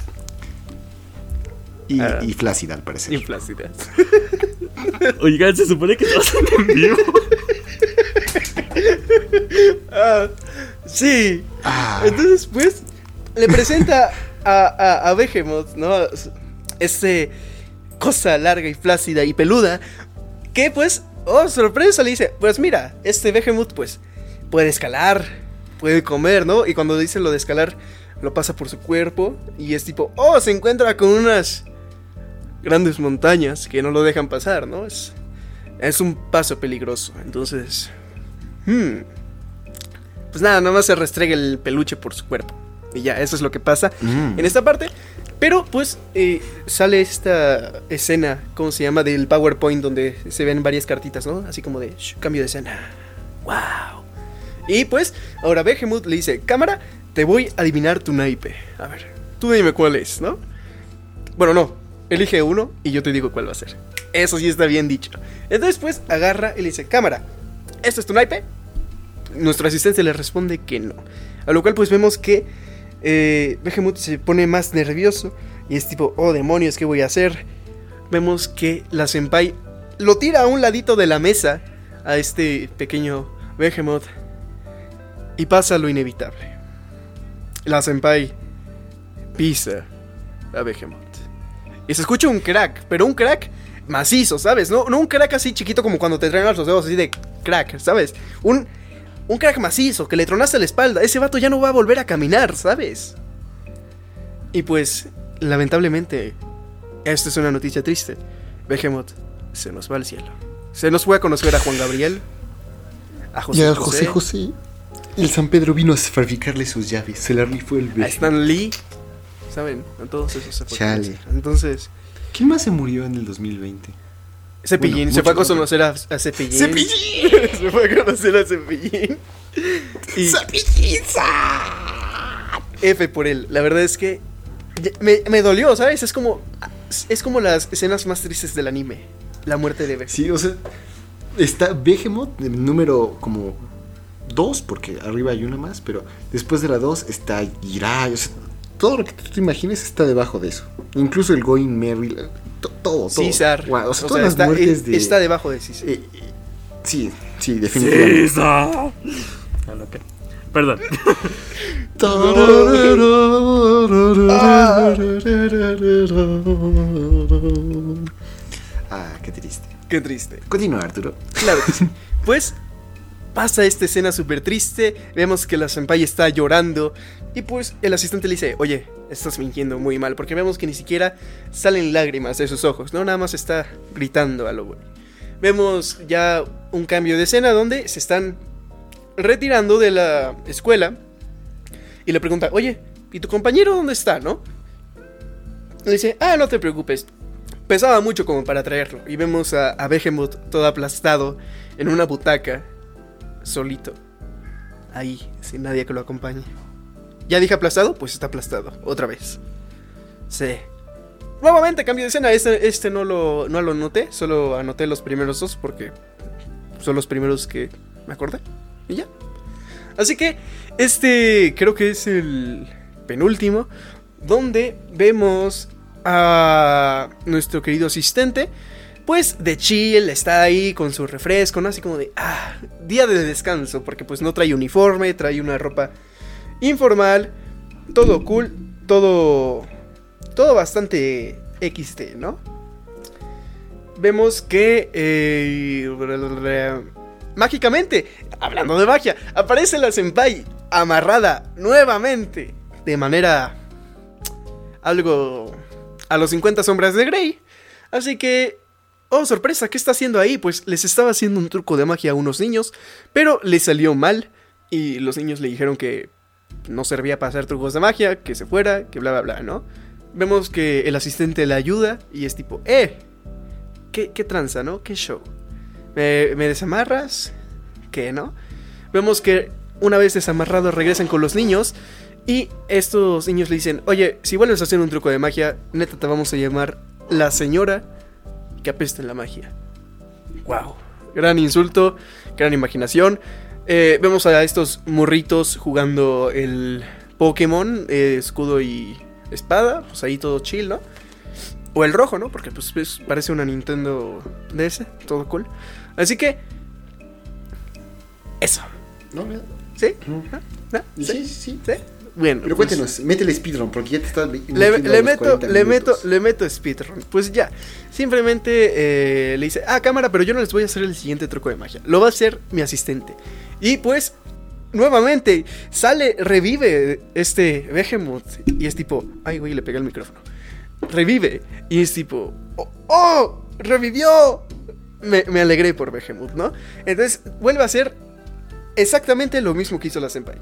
Y, Ah. y flácida, al parecer. Y flácida. Oigan, se supone que están en vivo. Ah, sí. Ah. Entonces, pues, le presenta a, a, ¿no? Este cosa larga y flácida y peluda. Que pues, oh, sorpresa, le dice, pues mira, este Behemoth pues puede escalar, puede comer, ¿no? Y cuando dice lo de escalar, lo pasa por su cuerpo y es tipo, oh, se encuentra con unas grandes montañas que no lo dejan pasar, ¿no? Es, es un paso peligroso. Entonces, hmm, pues nada, nada más se restrega el peluche por su cuerpo. Y ya, eso es lo que pasa Mm. en esta parte. Pero pues eh, sale esta escena, ¿cómo se llama? Del PowerPoint donde se ven varias cartitas, ¿no? Así como de "Shh, cambio de escena. ¡Wow! Y pues ahora Behemoth le dice, cámara, te voy a adivinar tu naipe. A ver, tú dime cuál es, ¿no? Bueno, no, elige uno y yo te digo cuál va a ser. Eso sí está bien dicho. Entonces pues agarra y le dice, cámara, ¿esto es tu naipe? Nuestro asistente le responde que no. A lo cual pues vemos que eh, se pone más nervioso y es tipo, oh demonios, ¿qué voy a hacer? Vemos que la senpai lo tira a un ladito de la mesa a este pequeño Behemoth y pasa lo inevitable. La senpai pisa a Behemoth. Y se escucha un crack, pero un crack macizo, ¿sabes? No, no un crack así chiquito como cuando te traen los dedos así de crack, ¿sabes? Un, un crack macizo que le tronaste la espalda. Ese vato ya no va a volver a caminar, ¿sabes? Y pues, lamentablemente, esta es una noticia triste. Behemoth se nos va al cielo. Se nos fue a conocer a Juan Gabriel, a José, Ya, José, José José. El San Pedro vino a fabricarle sus llaves. Se la rifó el a viejo. Stan Lee. ¿Saben? A todos esos se fue a Chale. Entonces, ¿Quién más se murió en el 2020? Cepillín, Bueno, se fue a conocer a, a Cepillín. ¡Cepillín! se fue a conocer a Cepillín. Y F por él. La verdad es que me, me dolió, ¿sabes? Es como es como las escenas más tristes del anime. La muerte de Behemoth. Sí, o sea, está Behemoth, número como 2, porque arriba hay una más, pero después de la 2 está Jirai, o sea, todo lo que tú te imagines está debajo de eso. Incluso el Going Merry, todo, todo. César. Guau, o sea, O todas sea, las está, muertes de... está debajo de César. eh, eh, sí, sí, definitivamente. Ah, no, ok. Perdón. Ah, qué triste. Qué triste. Continúa, Arturo. Claro que sí. Pues pasa esta escena súper triste. Vemos que la senpai está llorando. Y pues el asistente le dice: Oye, estás mintiendo muy mal. Porque vemos que ni siquiera salen lágrimas de sus ojos. No, nada más está gritando a lo güey. Vemos ya un cambio de escena donde se están retirando de la escuela. Y le pregunta: Oye, ¿y tu compañero dónde está, no? Le dice: Ah, no te preocupes. Pesaba mucho como para traerlo. Y vemos a, a Behemoth todo aplastado en una butaca, solito. Ahí, sin nadie que lo acompañe. ¿Ya dije aplastado? Pues está aplastado, otra vez. Sí. Nuevamente cambio de escena. Este, este no, lo, no lo solo anoté los primeros dos porque son los primeros que me acordé. Y ya. Así que este creo que es el penúltimo. Donde vemos a nuestro querido asistente. Pues de chill, está ahí con su refresco, ¿no? Así como de, ah, día de descanso, porque pues no trae uniforme, trae una ropa informal, todo cool, todo, todo bastante XT, ¿no? Vemos que, eh, mágicamente, hablando de magia, aparece la senpai amarrada nuevamente, de manera algo a los 50 sombras de Grey. Así que, oh sorpresa, ¿qué está haciendo ahí? Pues les estaba haciendo un truco de magia a unos niños, pero le salió mal y los niños le dijeron que no servía para hacer trucos de magia, que se fuera, que bla bla bla, ¿no? Vemos que el asistente le ayuda y es tipo, eh, ¿qué, qué tranza, no? ¿Qué show? ¿Me, me desamarras? ¿Qué, no? Vemos que una vez desamarrados regresan con los niños y estos niños le dicen, oye, si vuelves a hacer un truco de magia, neta te vamos a llamar la señora que apesta en la magia. Wow. Gran insulto, gran imaginación. Eh, vemos a estos morritos jugando el Pokémon, eh, escudo y espada, pues ahí todo chill, ¿no? O el rojo, ¿no? Porque pues, pues, parece una Nintendo DS, todo cool. Así que... Eso. No. ¿Ah? ¿Ah? Sí, sí, sí. ¿Sí? Bueno. Pero pues, cuéntenos, métele speedrun, porque ya te estás. le, meto, 40 le meto, le meto speedrun. Pues ya. Simplemente eh, le dice, ah, cámara, pero yo no les voy a hacer el siguiente truco de magia. Lo va a hacer mi asistente. Y pues, nuevamente, sale, revive este Behemoth. Y es tipo, ay, güey, le pegué el micrófono. Revive. Y es tipo, oh, ¡oh! ¡Revivió! Me, me alegré por Behemoth, ¿no? Entonces, vuelve a hacer exactamente lo mismo que hizo la Senpai.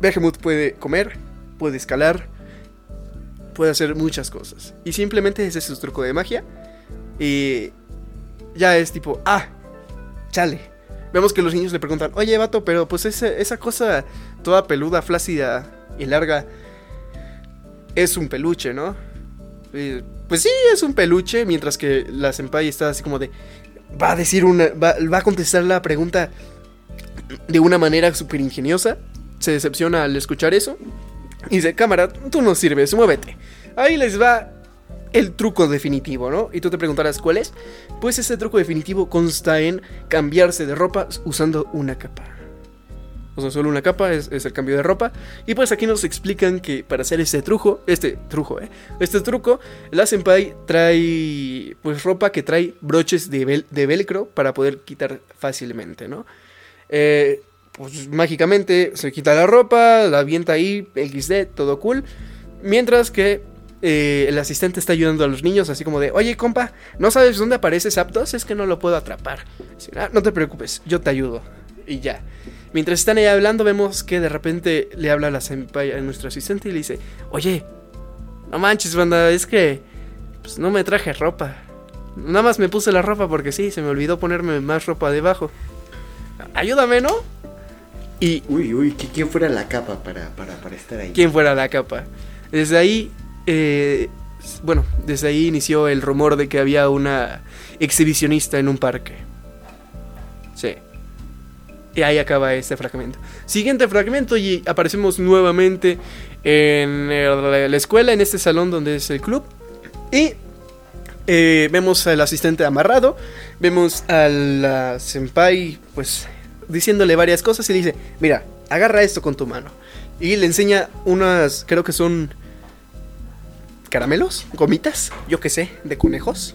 Behemoth puede comer, puede escalar, puede hacer muchas cosas. Y simplemente ese es su truco de magia. Y ya es tipo, ah, chale. Vemos que los niños le preguntan, oye, vato, pero pues esa, esa cosa toda peluda, flácida y larga es un peluche, ¿no? Pues sí, es un peluche, mientras que la senpai está así como de, va a decir una, va, va a contestar la pregunta de una manera súper ingeniosa. Se decepciona al escuchar eso. Y dice, cámara, tú no sirves, muévete. Ahí les va el truco definitivo, ¿no? Y tú te preguntarás, ¿cuál es? Pues ese truco definitivo consta en cambiarse de ropa usando una capa. O sea, solo una capa es, el cambio de ropa. Y pues aquí nos explican que para hacer este truco, este truco, ¿eh? Este truco, la senpai trae pues ropa que trae broches de, vel- de velcro para poder quitar fácilmente, ¿no? Eh, pues mágicamente se quita la ropa, la avienta ahí, XD, todo cool. Mientras que eh, el asistente está ayudando a los niños, así como de, oye compa, ¿no sabes dónde aparece Zapdos? Es que no lo puedo atrapar. "Ah, no te preocupes, yo te ayudo. Y ya. Mientras están ahí hablando, vemos que de repente le habla a la senpai a nuestro asistente y le dice, oye, no manches, banda, es que pues, no me traje ropa. Nada más me puse la ropa porque sí, se me olvidó ponerme más ropa debajo. Ayúdame, ¿no? Y Uy, uy, quién fuera la capa para, para, para estar ahí. quién fuera la capa. Desde ahí, eh, bueno, desde ahí inició el rumor de que había una exhibicionista en un parque. Sí. Y ahí acaba este fragmento. Siguiente fragmento y aparecemos nuevamente en el- la escuela, en este salón donde es el club. Y eh, vemos al asistente amarrado, vemos a la senpai, pues, diciéndole varias cosas y dice, mira, agarra esto con tu mano. Y le enseña unas, creo que son caramelos, gomitas, yo qué sé, de conejos.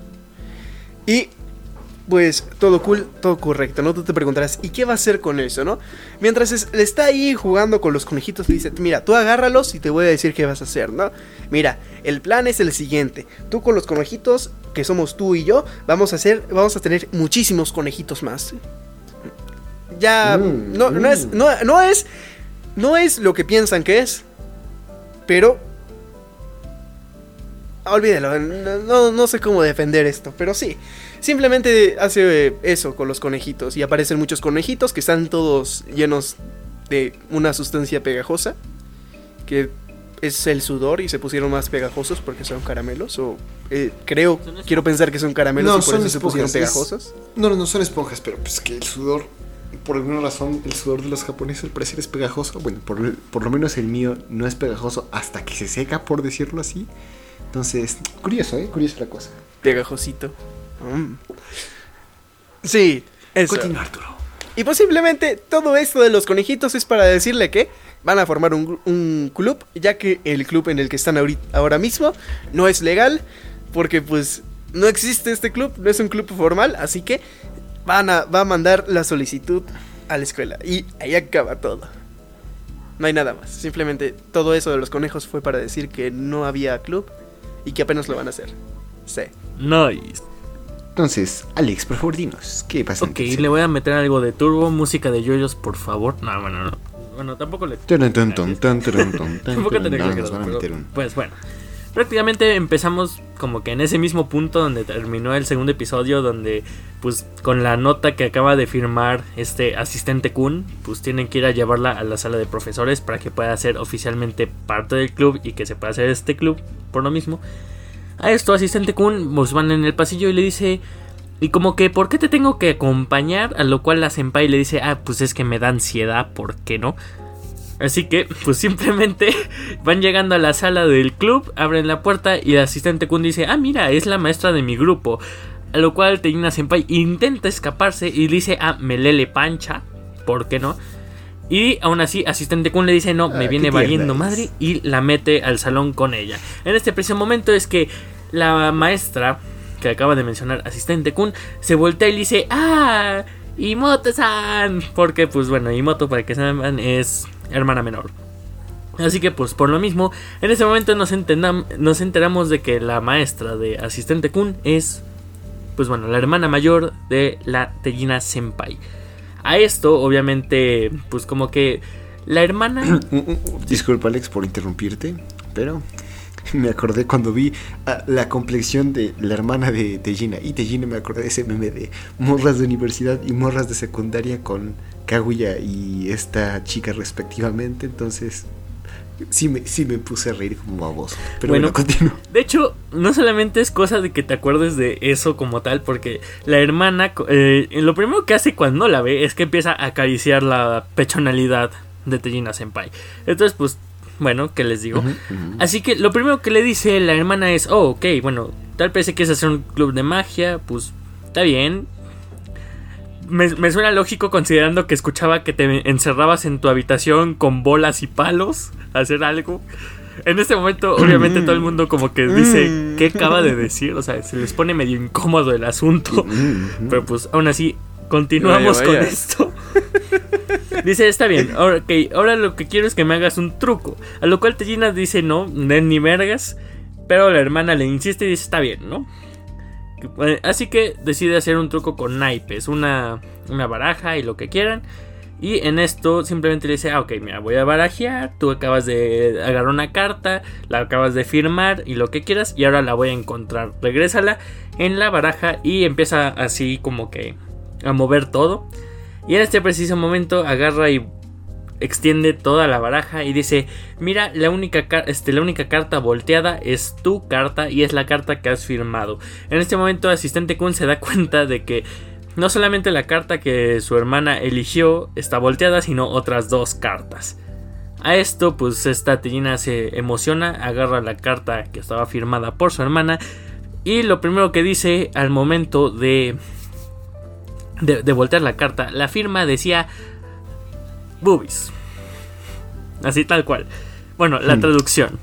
Y pues todo cool, todo correcto, ¿no? Tú te preguntarás, ¿y qué va a hacer con eso, no? Mientras le está ahí jugando con los conejitos, le dice, mira, tú agárralos y te voy a decir qué vas a hacer, ¿no? Mira, el plan es el siguiente. Tú con los conejitos, que somos tú y yo, vamos a hacer, vamos a tener muchísimos conejitos más. Ya, Mm, no, no es, mm. no, no es, no es lo que piensan que es, pero Olvídalo, no, no- sé cómo defender esto, pero sí. Simplemente hace eso con los conejitos y aparecen muchos conejitos que están todos llenos de una sustancia pegajosa, que es el sudor y se pusieron más pegajosos porque son caramelos, o eh, creo, quiero pensar que son caramelos No, y por son eso se pusieron es- pegajosos. No, no, no son esponjas, pero pues que el sudor, por alguna razón, el sudor de los japoneses al parecer es pegajoso. Bueno, por, por lo menos el mío no es pegajoso hasta que se seca, por decirlo así. Entonces, curioso, ¿eh? Curiosa la cosa. Pegajosito. Mm. Sí, eso. Continúa, Arturo. Y posiblemente todo esto de los conejitos es para decirle que van a formar un, club, ya que el club en el que están ahorita, ahora mismo no es legal, porque pues no existe este club, no es un club formal, así que van a, va a mandar la solicitud a la escuela. Y ahí acaba todo. No hay nada más, simplemente todo eso de los conejos fue para decir que no había club y que apenas lo van a hacer. Sí. Nice. Entonces, Alex, por favor, dinos, ¿qué pasa? Ok, le voy a meter algo de turbo, música de yoyos, por favor. No, bueno, no. Bueno, tampoco le. Tampoco que Pues bueno. Prácticamente empezamos como que en ese mismo punto donde terminó el segundo episodio, donde pues con la nota que acaba de firmar este asistente Kun, pues tienen que ir a llevarla a la sala de profesores para que pueda ser oficialmente parte del club y que se pueda hacer este club por lo mismo. A esto asistente Kun pues van en el pasillo y le dice y como que ¿por qué te tengo que acompañar? A lo cual la senpai le dice, "Ah, pues es que me da ansiedad, ¿por qué no?" Así que, pues simplemente van llegando a la sala del club, abren la puerta y el asistente Kun dice, ah, mira, es la maestra de mi grupo. A lo cual Teina Senpai intenta escaparse y dice, ah, Melele Pancha, ¿por qué no? Y aún así, asistente Kun le dice, no, me Ah, viene valiendo madre y la mete al salón con ella. En este preciso momento es que la maestra que acaba de mencionar, asistente Kun, se voltea y le dice, ah, Imoto-san. Porque pues bueno, Imoto para que sepan es hermana menor. Así que pues por lo mismo, en ese momento nos, nos enteramos de que la maestra de asistente Kun es, pues bueno, la hermana mayor de la Tejina Senpai. A esto, obviamente, pues como que la hermana... Disculpa Alex por interrumpirte, pero me acordé cuando vi ah, la complexión de la hermana de Tejina. Y Tejina me acordé de ese meme de morras de universidad y morras de secundaria con Kaguya y esta chica respectivamente. Entonces, sí me, sí me puse a reír como baboso. Pero Bueno. bueno, continúo. De hecho, no solamente es cosa de que te acuerdes de eso como tal, porque la hermana, eh, lo primero que hace cuando la ve es que empieza a acariciar la pechonalidad de Tejina Senpai. Entonces, pues, bueno, ¿qué les digo? Así que lo primero que le dice la hermana es, oh, ok, bueno, tal vez que quieres hacer un club de magia, pues está bien. Me, me suena lógico considerando que escuchaba que te encerrabas en tu habitación con bolas y palos a hacer algo. En este momento, obviamente, todo el mundo como que dice, ¿qué acaba de decir? O sea, se les pone medio incómodo el asunto. Pero pues aún así, continuamos Vaya, vaya. con esto. Dice, está bien, ahora, ok, ahora lo que quiero es que me hagas un truco. A lo cual Tellina dice, no, no ni vergas. Pero la hermana le insiste y dice, está bien, ¿no? Eh, Así que decide hacer un truco con naipes, una, una baraja y lo que quieran. Y en esto simplemente le dice, ah, ok, mira, voy a barajear, tú acabas de agarrar una carta, la acabas de firmar y lo que quieras, y ahora la voy a encontrar. Regrésala en la baraja y empieza así como que a mover todo. Y en este preciso momento agarra y extiende toda la baraja y dice, mira, la única, este, la única carta volteada es tu carta y es la carta que has firmado. En este momento asistente Kun se da cuenta de que no solamente la carta que su hermana eligió está volteada, sino otras dos cartas. A esto, pues esta Tellina se emociona, agarra la carta que estaba firmada por su hermana y lo primero que dice al momento de, de, de voltear la carta, la firma decía boobies. Así tal cual. Bueno, la Hmm. traducción.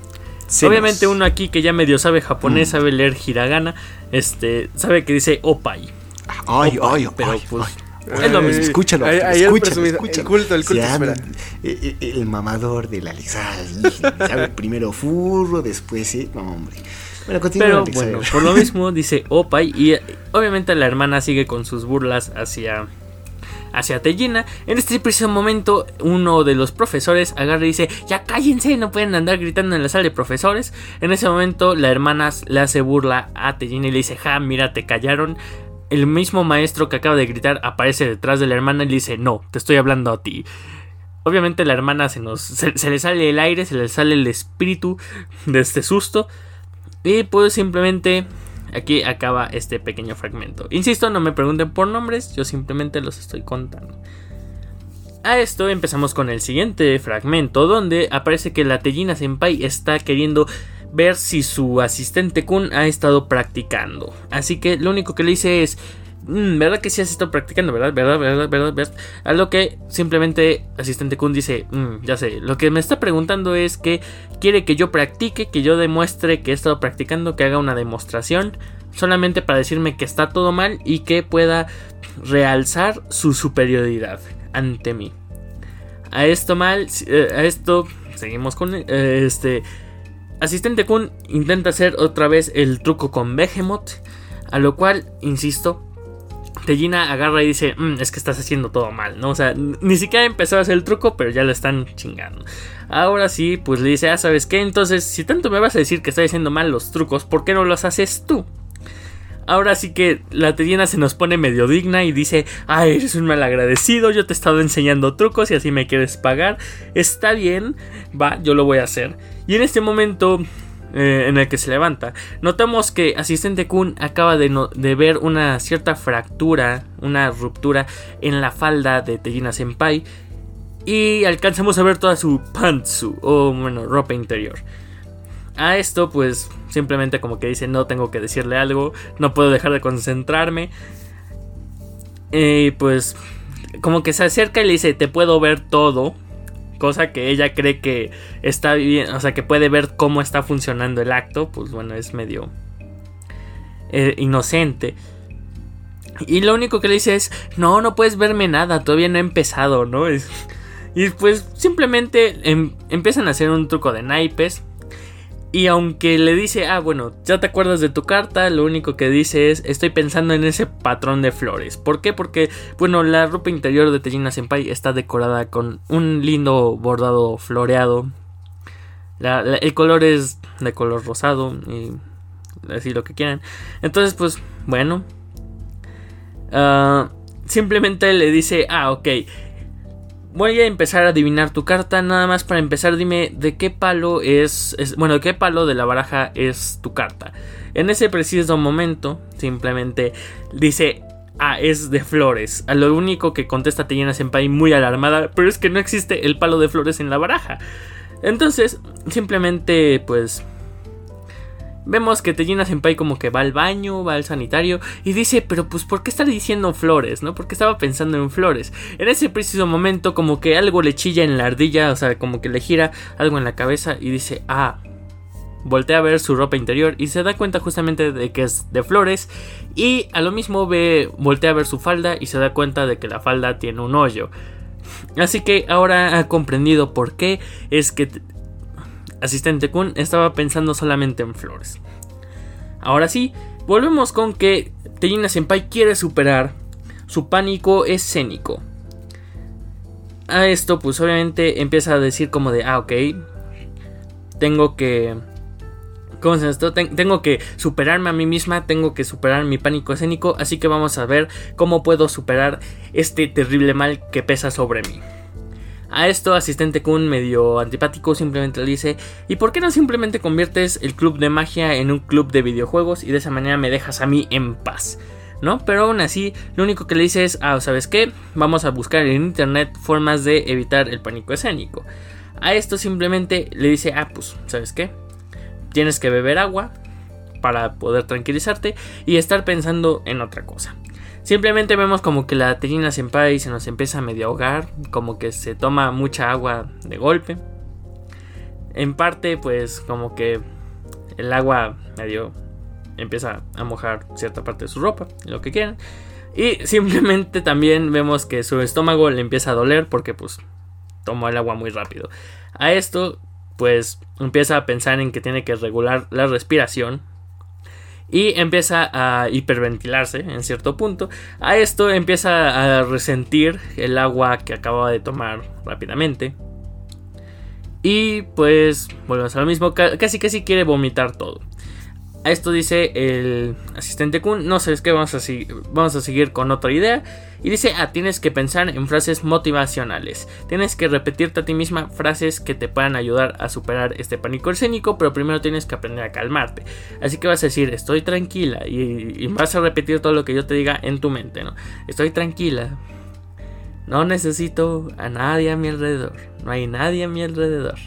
Obviamente uno aquí que ya medio sabe japonés, Mm. sabe leer hiragana, este, sabe que dice opai. Ay, ay, pero ay, pues ay. es lo mismo. Escúchalo, Ahí- Arturo, ahí el escúchalo, presumido, escúchalo. el culto, el culto, espera. eh, eh, el mamador del Alex. Ay, sabe primero furro, después, eh. No, hombre. Bueno, continúa, Pero bueno, por lo mismo dice opai y obviamente la hermana sigue con sus burlas hacia hacia Tellina. En este preciso momento, uno de los profesores agarra y dice: Ya cállense, no pueden andar gritando en la sala de profesores. En ese momento, la hermana le hace burla a Tellina y le dice: Ja, mira, te callaron. El mismo maestro que acaba de gritar aparece detrás de la hermana y le dice: No, te estoy hablando a ti. Obviamente la hermana se nos se, le sale el aire, se le sale el espíritu de este susto. Y pues simplemente aquí acaba este pequeño fragmento. Insisto, no me pregunten por nombres, yo simplemente los estoy contando. A esto empezamos con el siguiente fragmento donde aparece que la Tellina Senpai está queriendo ver si su asistente Kun ha estado practicando. Así que lo único que le dice es, "Mm, ¿verdad que sí has estado practicando? ¿Verdad? ¿Verdad? ¿Verdad? ¿Verdad? ¿Verdad? A lo que simplemente asistente Kun dice, "Mm, ya sé, lo que me está preguntando es que quiere que yo practique, que yo demuestre que he estado practicando, que haga una demostración, solamente para decirme que está todo mal y que pueda realzar su superioridad ante mí. A esto mal, eh, a esto seguimos con eh, este asistente Kun intenta hacer otra vez el truco con Behemoth, a lo cual, insisto, Tellina agarra y dice, "Mm, es que estás haciendo todo mal, ¿no? O sea, ni siquiera empezó a hacer el truco, pero ya lo están chingando. Ahora sí, pues le dice, ah, ¿sabes qué? Entonces, si tanto me vas a decir que estoy haciendo mal los trucos, ¿por qué no los haces tú? Ahora sí que la Tellina se nos pone medio digna y dice, ay, eres un malagradecido, yo te he estado enseñando trucos y así me quieres pagar. Está bien, va, yo lo voy a hacer. Y en este momento eh, en el que se levanta, notamos que Asistente Kun acaba de, de ver una cierta fractura, una ruptura en la falda de Tellina Senpai. Y alcanzamos a ver toda su pantsu, o bueno, ropa interior. A esto, pues simplemente como que dice: No tengo que decirle algo, no puedo dejar de concentrarme. Y pues como que se acerca y le dice, te puedo ver todo. Cosa que ella cree que está bien, o sea, que puede ver cómo está funcionando el acto. Pues bueno, es medio eh, inocente. Y lo único que le dice es, no, no puedes verme nada, todavía no he empezado, ¿no? y pues simplemente em, empiezan a hacer un truco de naipes. Y aunque le dice, ah, bueno, ya te acuerdas de tu carta, lo único que dice es, estoy pensando en ese patrón de flores. ¿Por qué? Porque, bueno, la ropa interior de Tejina Senpai está decorada con un lindo bordado floreado. el color es de color rosado y así lo que quieran. Entonces, pues, bueno. Ah, simplemente le dice, ah, ok. Voy a empezar a adivinar tu carta. Nada más para empezar, dime de qué palo es, Bueno, de qué palo de la baraja es tu carta. En ese preciso momento, simplemente dice. Ah, es de flores. A lo único que contesta Tejina Senpai muy alarmada. Pero es que no existe el palo de flores en la baraja. Entonces, simplemente, pues Vemos que Tejina Senpai como que va al baño, va al sanitario y dice, pero pues ¿por qué está diciendo flores? ¿No? Porque estaba pensando en flores. En ese preciso momento como que algo le chilla en la ardilla, o sea, como que le gira algo en la cabeza y dice, ah, voltea a ver su ropa interior y se da cuenta justamente de que es de flores y a lo mismo ve, voltea a ver su falda y se da cuenta de que la falda tiene un hoyo. Así que ahora ha comprendido por qué es que asistente Kun estaba pensando solamente en flores. Ahora sí, volvemos con que Tejina Senpai quiere superar su pánico escénico. A esto, pues obviamente empieza a decir como de, ah, ok, tengo que... ¿Cómo se esto? Tengo que superarme a mí misma, tengo que superar mi pánico escénico, así que vamos a ver cómo puedo superar este terrible mal que pesa sobre mí. A esto, asistente Kun, medio antipático, simplemente le dice: ¿Y por qué no simplemente conviertes el club de magia en un club de videojuegos y de esa manera me dejas a mí en paz? ¿No? Pero aún así, lo único que le dice es: Ah, ¿sabes qué? Vamos a buscar en internet formas de evitar el pánico escénico. A esto simplemente le dice: Ah, pues, ¿sabes qué? Tienes que beber agua para poder tranquilizarte y estar pensando en otra cosa. Simplemente vemos como que la Tejina Senpai se nos empieza a medio ahogar, como que se toma mucha agua de golpe. En parte, pues como que el agua medio empieza a mojar cierta parte de su ropa, lo que quieran. Y simplemente también vemos que su estómago le empieza a doler porque pues tomó el agua muy rápido. A esto, pues empieza a pensar en que tiene que regular la respiración y empieza a hiperventilarse en cierto punto. A esto empieza a resentir el agua que acababa de tomar rápidamente. Y pues volvemos a lo mismo, casi casi quiere vomitar todo. A esto dice el asistente Kun, no sé, es que vamos a, vamos a seguir con otra idea. Y dice, ah, tienes que pensar en frases motivacionales. Tienes que repetirte a ti misma frases que te puedan ayudar a superar este pánico escénico, pero primero tienes que aprender a calmarte. Así que vas a decir, estoy tranquila, y, y vas a repetir todo lo que yo te diga en tu mente, ¿no? Estoy tranquila. No necesito a nadie a mi alrededor. No hay nadie a mi alrededor.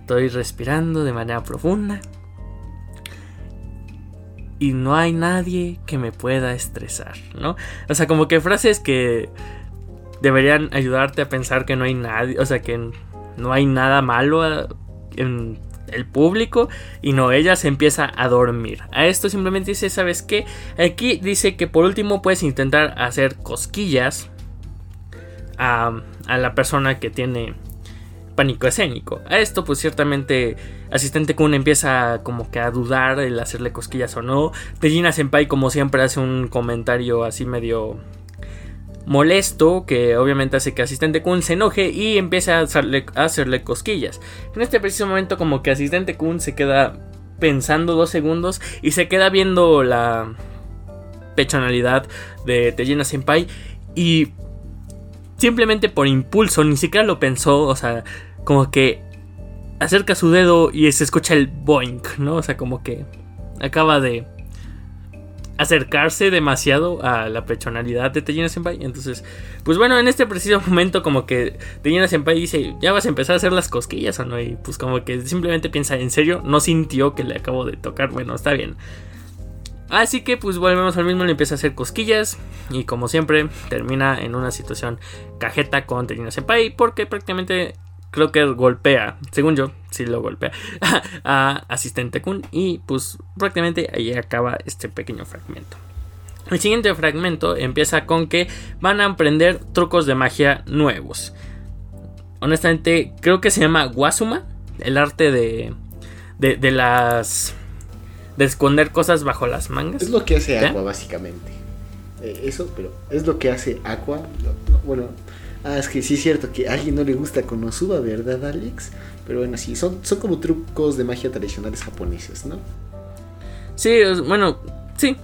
Estoy respirando de manera profunda y no hay nadie que me pueda estresar, ¿no? O sea, como que frases que deberían ayudarte a pensar que no hay nadie, o sea, que no hay nada malo en el público y no, ella se empieza a dormir. A esto simplemente dice, ¿sabes qué? Aquí dice que por último puedes intentar hacer cosquillas a, a la persona que tiene pánico escénico. A esto pues ciertamente Asistente Kun empieza como que a dudar el hacerle cosquillas o no. Tejina Senpai como siempre hace un comentario así medio molesto que obviamente hace que Asistente Kun se enoje y empieza a hacerle, a hacerle cosquillas. En este preciso momento como que Asistente Kun se queda pensando dos segundos y se queda viendo la pechonalidad de Tejina Senpai y simplemente por impulso, ni siquiera lo pensó, o sea, como que acerca su dedo y se escucha el boink, ¿no? O sea, como que acaba de acercarse demasiado a la personalidad de Tejina Senpai. Entonces, pues bueno, en este preciso momento como que Tejina Senpai dice, ya vas a empezar a hacer las cosquillas o no. Y pues como que simplemente piensa, ¿en serio? No sintió que le acabo de tocar. Bueno, está bien. Así que pues volvemos al mismo, le empieza a hacer cosquillas y como siempre termina en una situación cajeta con Terina Senpai porque prácticamente creo que golpea, según yo, sí lo golpea a Asistente Kun y pues prácticamente ahí acaba este pequeño fragmento. El siguiente fragmento empieza con que van a aprender trucos de magia nuevos. Honestamente, creo que se llama Wasuma, el arte de, de, de las de esconder cosas bajo las mangas. Es lo que hace ¿Ya? Aqua, básicamente. Eh, eso, pero es lo que hace Aqua. No, no, bueno, ah, es que sí es cierto que a alguien no le gusta Konosuba, ¿verdad, Alex? Pero bueno, sí, son, son como trucos de magia tradicionales japoneses, ¿no? Sí, es- bueno, sí.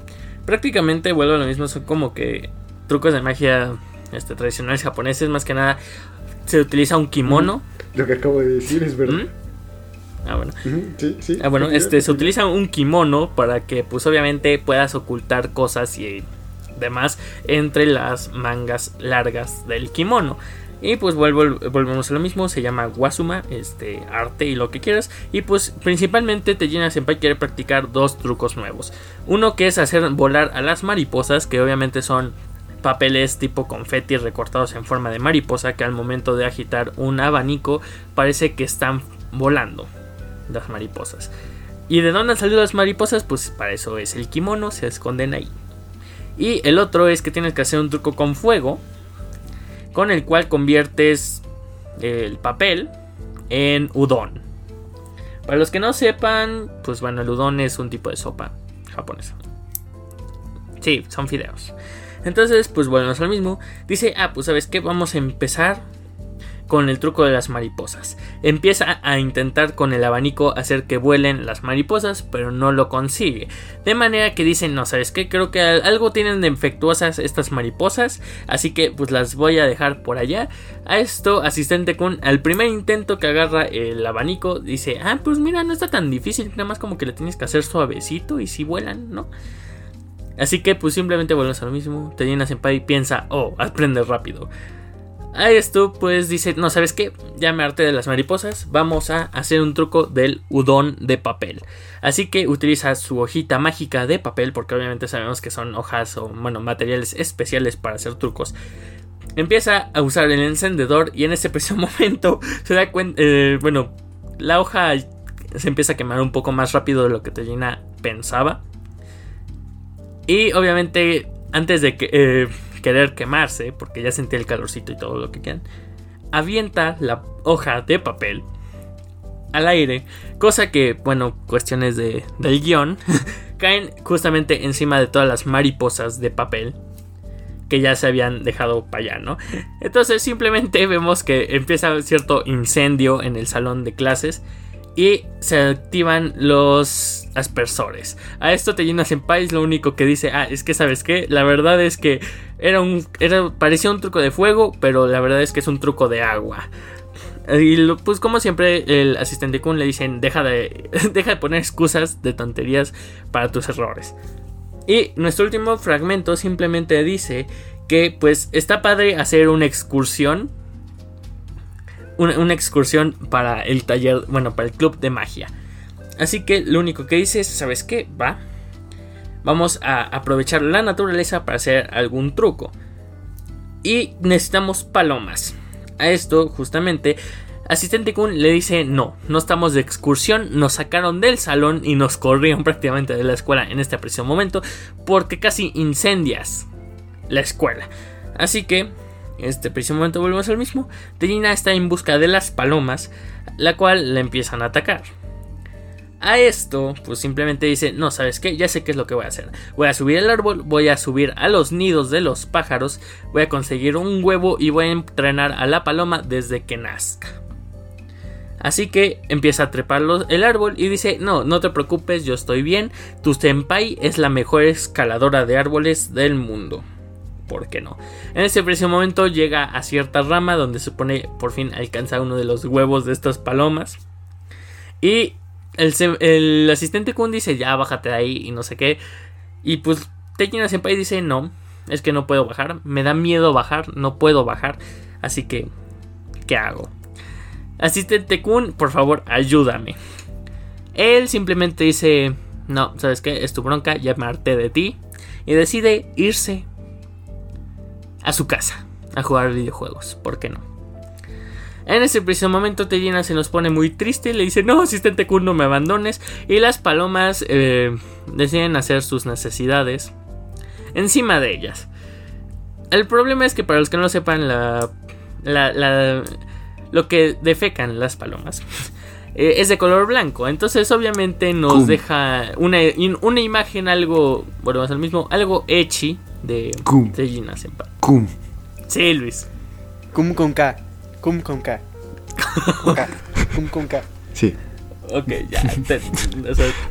Prácticamente vuelvo a lo mismo. Son como que trucos de magia este, tradicionales japoneses. Más que nada se utiliza un kimono. Lo que acabo de decir es verdad. ¿Mm? Ah, bueno. Sí, sí. Ah, bueno, este se utiliza un kimono para que, pues, obviamente puedas ocultar cosas y demás entre las mangas largas del kimono. Y pues volvemos a lo mismo, se llama Wasuma, este arte y lo que quieras. Y pues principalmente Tejina Senpai quiere practicar dos trucos nuevos. Uno que es hacer volar a las mariposas, que obviamente son papeles tipo confeti recortados en forma de mariposa, que al momento de agitar un abanico parece que están volando las mariposas. ¿Y de dónde han salido las mariposas? Pues para eso es el kimono, se esconden ahí. Y el otro es que tienes que hacer un truco con fuego, con el cual conviertes el papel en udon. Para los que no sepan, pues bueno, el udon es un tipo de sopa japonesa. Sí, son fideos. Entonces, pues bueno, es lo mismo. Dice, ah, pues sabes qué, vamos a empezar con el truco de las mariposas. Empieza a intentar con el abanico hacer que vuelen las mariposas, pero no lo consigue. De manera que dicen, no, ¿sabes qué? Creo que algo tienen de infectuosas estas mariposas, así que pues las voy a dejar por allá. A esto, asistente con al primer intento que agarra el abanico, dice, ah, pues mira, no está tan difícil, nada más como que le tienes que hacer suavecito y si vuelan, ¿no? Así que pues simplemente volvemos a lo mismo. Te llenas en y piensa, oh, aprende rápido. A esto pues dice, no, ¿sabes qué? Ya me de las mariposas, vamos a hacer un truco del udon de papel. Así que utiliza su hojita mágica de papel, porque obviamente sabemos que son hojas o, bueno, materiales especiales para hacer trucos. Empieza a usar el encendedor y en ese preciso momento se da cuenta, eh, bueno, la hoja se empieza a quemar un poco más rápido de lo que Tellina pensaba. Y obviamente antes de que... Eh, querer quemarse, porque ya sentía el calorcito y todo lo que quieran, avienta la hoja de papel al aire, cosa que, bueno, cuestiones de, del guion, caen justamente encima de todas las mariposas de papel que ya se habían dejado para allá, ¿no? Entonces simplemente vemos que empieza cierto incendio en el salón de clases y se activan los aspersores. A esto te llenas en país, lo único que dice, ah, es que sabes qué, la verdad es que era un, era, parecía un truco de fuego, pero la verdad es que es un truco de agua. Y lo, pues como siempre el asistente Kun le dicen, deja de, deja de poner excusas de tonterías para tus errores. Y nuestro último fragmento simplemente dice que pues está padre hacer una excursión una, una, excursión para el taller, bueno, para el club de magia. Así que lo único que dice es, ¿sabes qué? Va. Vamos a aprovechar la naturaleza para hacer algún truco. Y necesitamos palomas. A esto, justamente, Asistente Kun le dice, no, no estamos de excursión, nos sacaron del salón y nos corrieron prácticamente de la escuela en este preciso momento porque casi incendias la escuela. Así que este preciso momento volvemos al mismo. Tellina está en busca de las palomas, la cual la empiezan a atacar. A esto, pues simplemente dice, no, ¿sabes qué? Ya sé qué es lo que voy a hacer. Voy a subir al árbol, voy a subir a los nidos de los pájaros, voy a conseguir un huevo y voy a entrenar a la paloma desde que nazca. Así que empieza a trepar el árbol y dice, no, no te preocupes, yo estoy bien, tu senpai es la mejor escaladora de árboles del mundo. ¿por qué no? En ese preciso momento llega a cierta rama donde se supone por fin alcanza uno de los huevos de estas palomas. Y el, asistente Kun dice, ya bájate de ahí y no sé qué. Y pues Tekina Senpai dice, no, es que no puedo bajar, me da miedo bajar, no puedo bajar. Así que, ¿qué hago? Asistente Kun, por favor, ayúdame. Él simplemente dice, no, ¿sabes qué? Es tu bronca, llamarte de ti. Y decide irse a su casa a jugar videojuegos. ¿Por qué no? En ese preciso momento Tellina se nos pone muy triste y le dice, no, asistente Kun, no me abandones. Y las palomas eh, deciden hacer sus necesidades encima de ellas. El problema es que para los que no lo sepan, la, la, lo que defecan las palomas eh, es de color blanco. Entonces obviamente nos deja una, una, imagen algo, bueno, más al mismo, algo etchy de Tellina Senpai. Cum. Sí, Luis. Cum con K. Cum con K. Cum con K. Sí. Ok, ya.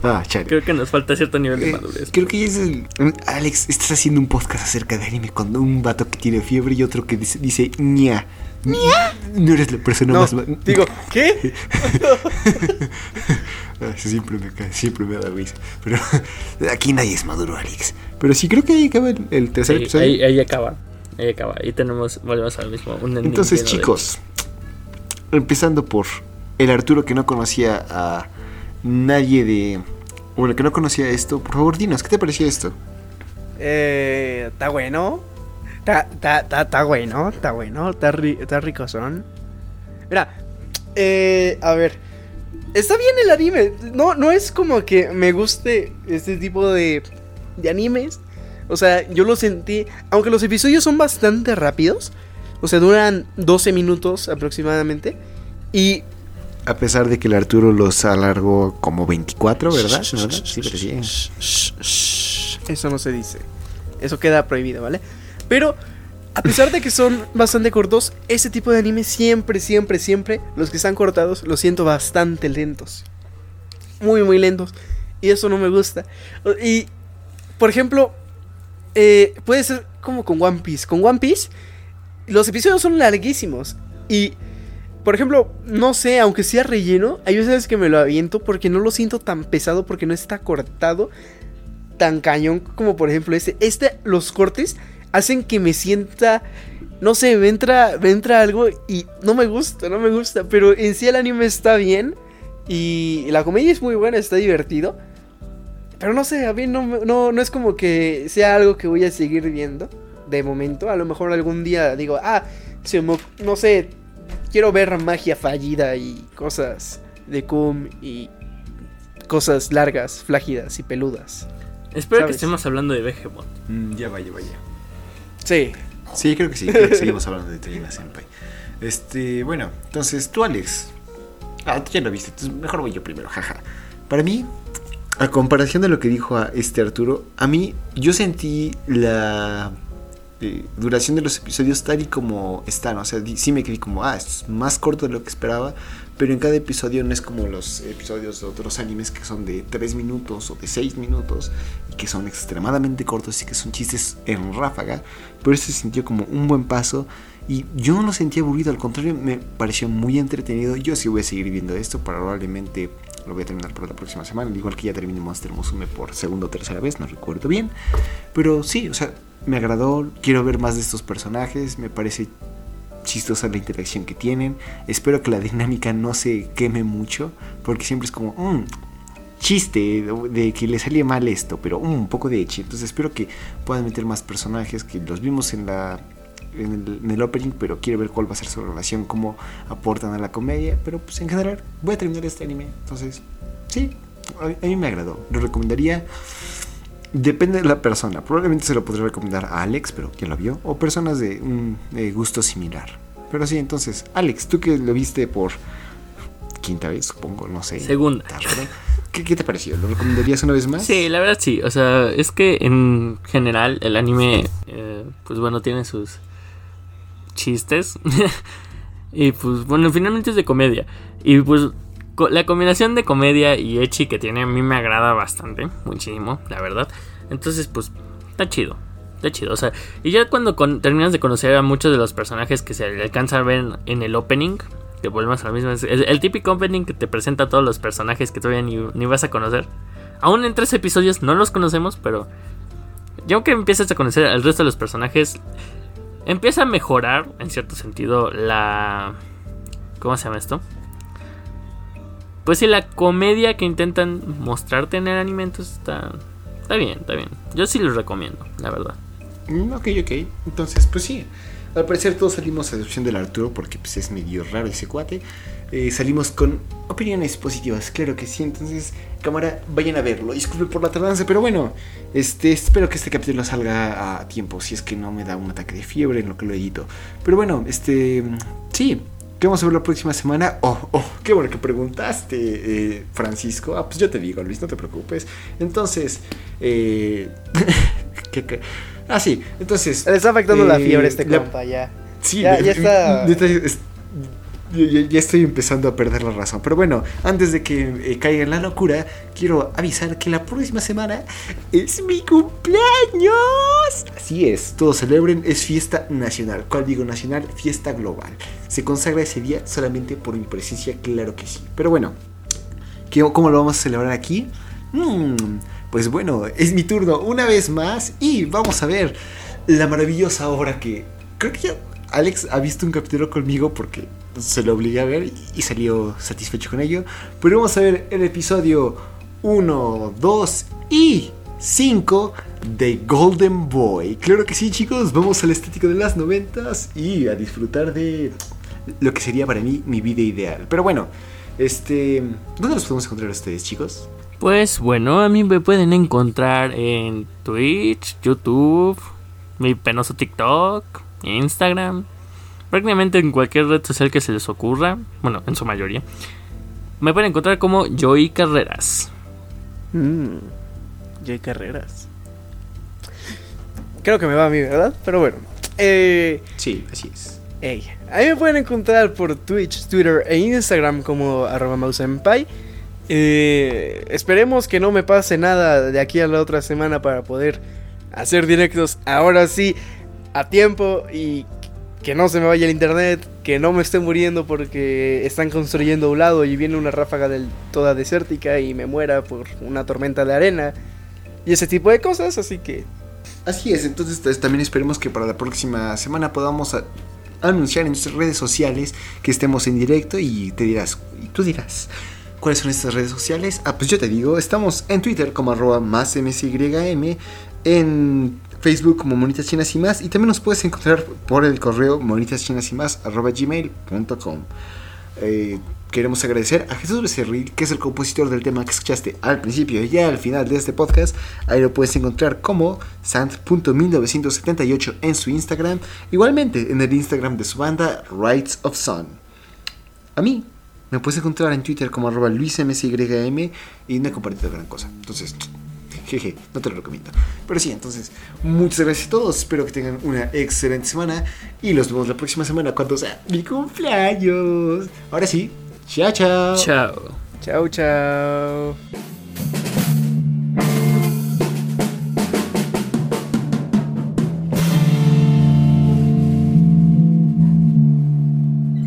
ah, creo que nos falta cierto nivel de eh, madurez. creo que ya es el. Alex, estás haciendo un podcast acerca de anime con un vato que tiene fiebre y otro que dice, dice ña. No eres la persona más. Digo, ¿qué? Ah, siempre me siempre me da risa. Pero aquí nadie es maduro, Alex. Pero sí creo que ahí acaba el, tercer episodio. Ahí, ahí acaba. Ahí acaba. Y tenemos, volvemos al mismo. Entonces, chicos, empezando por el Arturo que no conocía a nadie de. Bueno, que no conocía esto, por favor, dinos, ¿qué te parecía esto? Eh. Está bueno. Está bueno, está bueno, está rico son. Mira, eh, a ver. Está bien el anime. No, no es como que me guste este tipo de, de animes. O sea, yo lo sentí, aunque los episodios son bastante rápidos, o sea, duran 12 minutos aproximadamente, y... A pesar de que el Arturo los alargó como 24, ¿verdad? Sí, pero sí. Eso no se dice. Eso queda prohibido, ¿vale? Pero, a pesar de que son bastante cortos, ese tipo de anime siempre, siempre, siempre, los que están cortados, los siento bastante lentos. Muy, muy lentos. Y eso no me gusta. Y, por ejemplo, eh, puede ser como con One Piece. Con One Piece, los episodios son larguísimos. Y, por ejemplo, no sé, aunque sea relleno, hay veces que me lo aviento porque no lo siento tan pesado, porque no está cortado tan cañón como por ejemplo este. Este, los cortes hacen que me sienta... No sé, me entra, me entra algo y no me gusta, no me gusta. Pero en sí el anime está bien. Y la comedia es muy buena, está divertido. Pero no sé, a mí no, no, no es como que sea algo que voy a seguir viendo de momento. A lo mejor algún día digo, ah, no sé, quiero ver magia fallida y cosas de cum y cosas largas, flágidas y peludas. Espero que estemos hablando de Behemoth. Mm, ya vaya, vaya. Sí. Sí, creo que sí. Creo que seguimos hablando de Trina Senpai. Este, bueno, entonces tú, Alex. Ah, tú ya lo viste. Entonces mejor voy yo primero, jaja. Para mí, a comparación de lo que dijo a este Arturo, a mí yo sentí la eh, duración de los episodios tal y como están. O sea, sí me quedé como, ah, es más corto de lo que esperaba, pero en cada episodio no es como los episodios de otros animes que son de 3 minutos o de 6 minutos y que son extremadamente cortos y que son chistes en ráfaga. Pero este se sintió como un buen paso y yo no lo sentí aburrido, al contrario, me pareció muy entretenido. Yo sí voy a seguir viendo esto, probablemente lo voy a terminar para la próxima semana, igual que ya terminé Monster Musume por segunda o tercera vez, no recuerdo bien. Pero sí, o sea, me agradó, quiero ver más de estos personajes, me parece chistosa la interacción que tienen. Espero que la dinámica no se queme mucho, porque siempre es como, mmm, chiste de, que le salía mal esto, pero mm, un poco de hecho. Entonces espero que puedan meter más personajes que los vimos en la en el, opening, pero quiero ver cuál va a ser su relación, cómo aportan a la comedia. Pero pues en general voy a terminar este anime. Entonces, sí, a, mí me agradó. Lo recomendaría. Depende de la persona. Probablemente se lo podría recomendar a Alex, pero ya lo vio. O personas de un gusto similar. Pero sí, entonces, Alex, tú que lo viste por quinta vez, supongo, no sé. Segunda. ¿Qué, ¿Qué, te pareció? ¿Lo recomendarías una vez más? Sí, la verdad sí. O sea, es que en general el anime, eh, pues bueno, tiene sus chistes. y pues bueno, finalmente es de comedia. Y pues la combinación de comedia y echi que tiene a mí me agrada bastante, muchísimo, la verdad. Entonces pues está chido. Está chido, o sea, y ya cuando terminas de conocer a muchos de los personajes que se alcanza a ver en el opening, que volvemos a lo mismo, el, típico opening que te presenta a todos los personajes que todavía ni, ni vas a conocer. Aún en tres episodios no los conocemos, pero ya que empiezas a conocer al resto de los personajes, empieza a mejorar, en cierto sentido, la... ¿Cómo se llama esto? pues sí, la comedia que intentan mostrarte en el anime entonces está, está bien, está bien. Yo sí los recomiendo, la verdad. Mm, ok, ok. Entonces, pues sí. Al parecer todos salimos a excepción del Arturo porque pues, es medio raro ese cuate. Eh, salimos con opiniones positivas, claro que sí. Entonces, cámara, vayan a verlo. Disculpe por la tardanza, pero bueno, este, espero que este capítulo salga a tiempo. Si es que no me da un ataque de fiebre en lo que lo edito. Pero bueno, este, sí. ¿Qué vamos a ver la próxima semana? Oh, oh, qué bueno que preguntaste, eh, Francisco. Ah, pues yo te digo, Luis, no te preocupes. Entonces, eh, ¿qué, qué? Ah, sí, entonces. Le está afectando la eh, fiebre este la- compa, ya. Sí, Ya- está- ya, ya- estoy empezando a perder la razón. Pero bueno, antes de que eh, caiga en la locura, quiero avisar que la próxima semana es mi cumpleaños. Así es, todos celebren, es fiesta nacional. ¿Cuál digo nacional? Fiesta global. Se consagra ese día solamente por mi presencia, claro que sí. Pero bueno, ¿qué- ¿cómo lo vamos a celebrar aquí? Mm, pues bueno, es mi turno una vez más y vamos a ver la maravillosa obra que creo que ya Alex ha visto un capítulo conmigo porque se lo obligué a ver y- salió satisfecho con ello. Pero vamos a ver el episodio 1, 2 y 5 de Golden Boy. Claro que sí, chicos, vamos al estético de las noventas y a disfrutar de lo que sería para mí mi vida ideal. Pero bueno, este, ¿dónde los podemos encontrar ustedes, chicos? Pues bueno, a mí me pueden encontrar en Twitch, YouTube, mi penoso TikTok, Instagram, prácticamente en cualquier red social que se les ocurra, bueno, en su mayoría. Me pueden encontrar como Joy Carreras. Mm, Jay Carreras. Creo que me va a mí, ¿verdad? Pero bueno. Eh, Sí, así es. ey, a mí me pueden encontrar por Twitch, Twitter e Instagram como arroba mausenpai. Eh, esperemos que no me pase nada de aquí a la otra semana para poder hacer directos ahora sí a tiempo y que no se me vaya el internet, que no me esté muriendo porque están construyendo a un lado y viene una ráfaga del, toda desértica y me muera por una tormenta de arena y ese tipo de cosas, así que Así es, entonces pues, también esperemos que para la próxima semana podamos anunciar en nuestras redes sociales que estemos en directo y te dirás, y tú dirás, ¿cuáles son estas redes sociales? Ah, pues yo te digo, estamos en Twitter como arroba más msym, en Facebook como Monitas Chinas y más, y también nos puedes encontrar por el correo gmail.com. Eh, queremos agradecer a Jesús Becerril, que es el compositor del tema que escuchaste al principio y al final de este podcast. Ahí lo puedes encontrar como sant.1978 en su Instagram. Igualmente en el Instagram de su banda Rights of Sun. A mí me puedes encontrar en Twitter como arroba luismsym y no he compartido gran cosa. Entonces, jeje, no te lo recomiendo. Pero sí, entonces, muchas gracias a todos. Espero que tengan una excelente semana y los vemos la próxima semana cuando sea mi cumpleaños. Ahora sí, chao, chao. Chao. chao chao.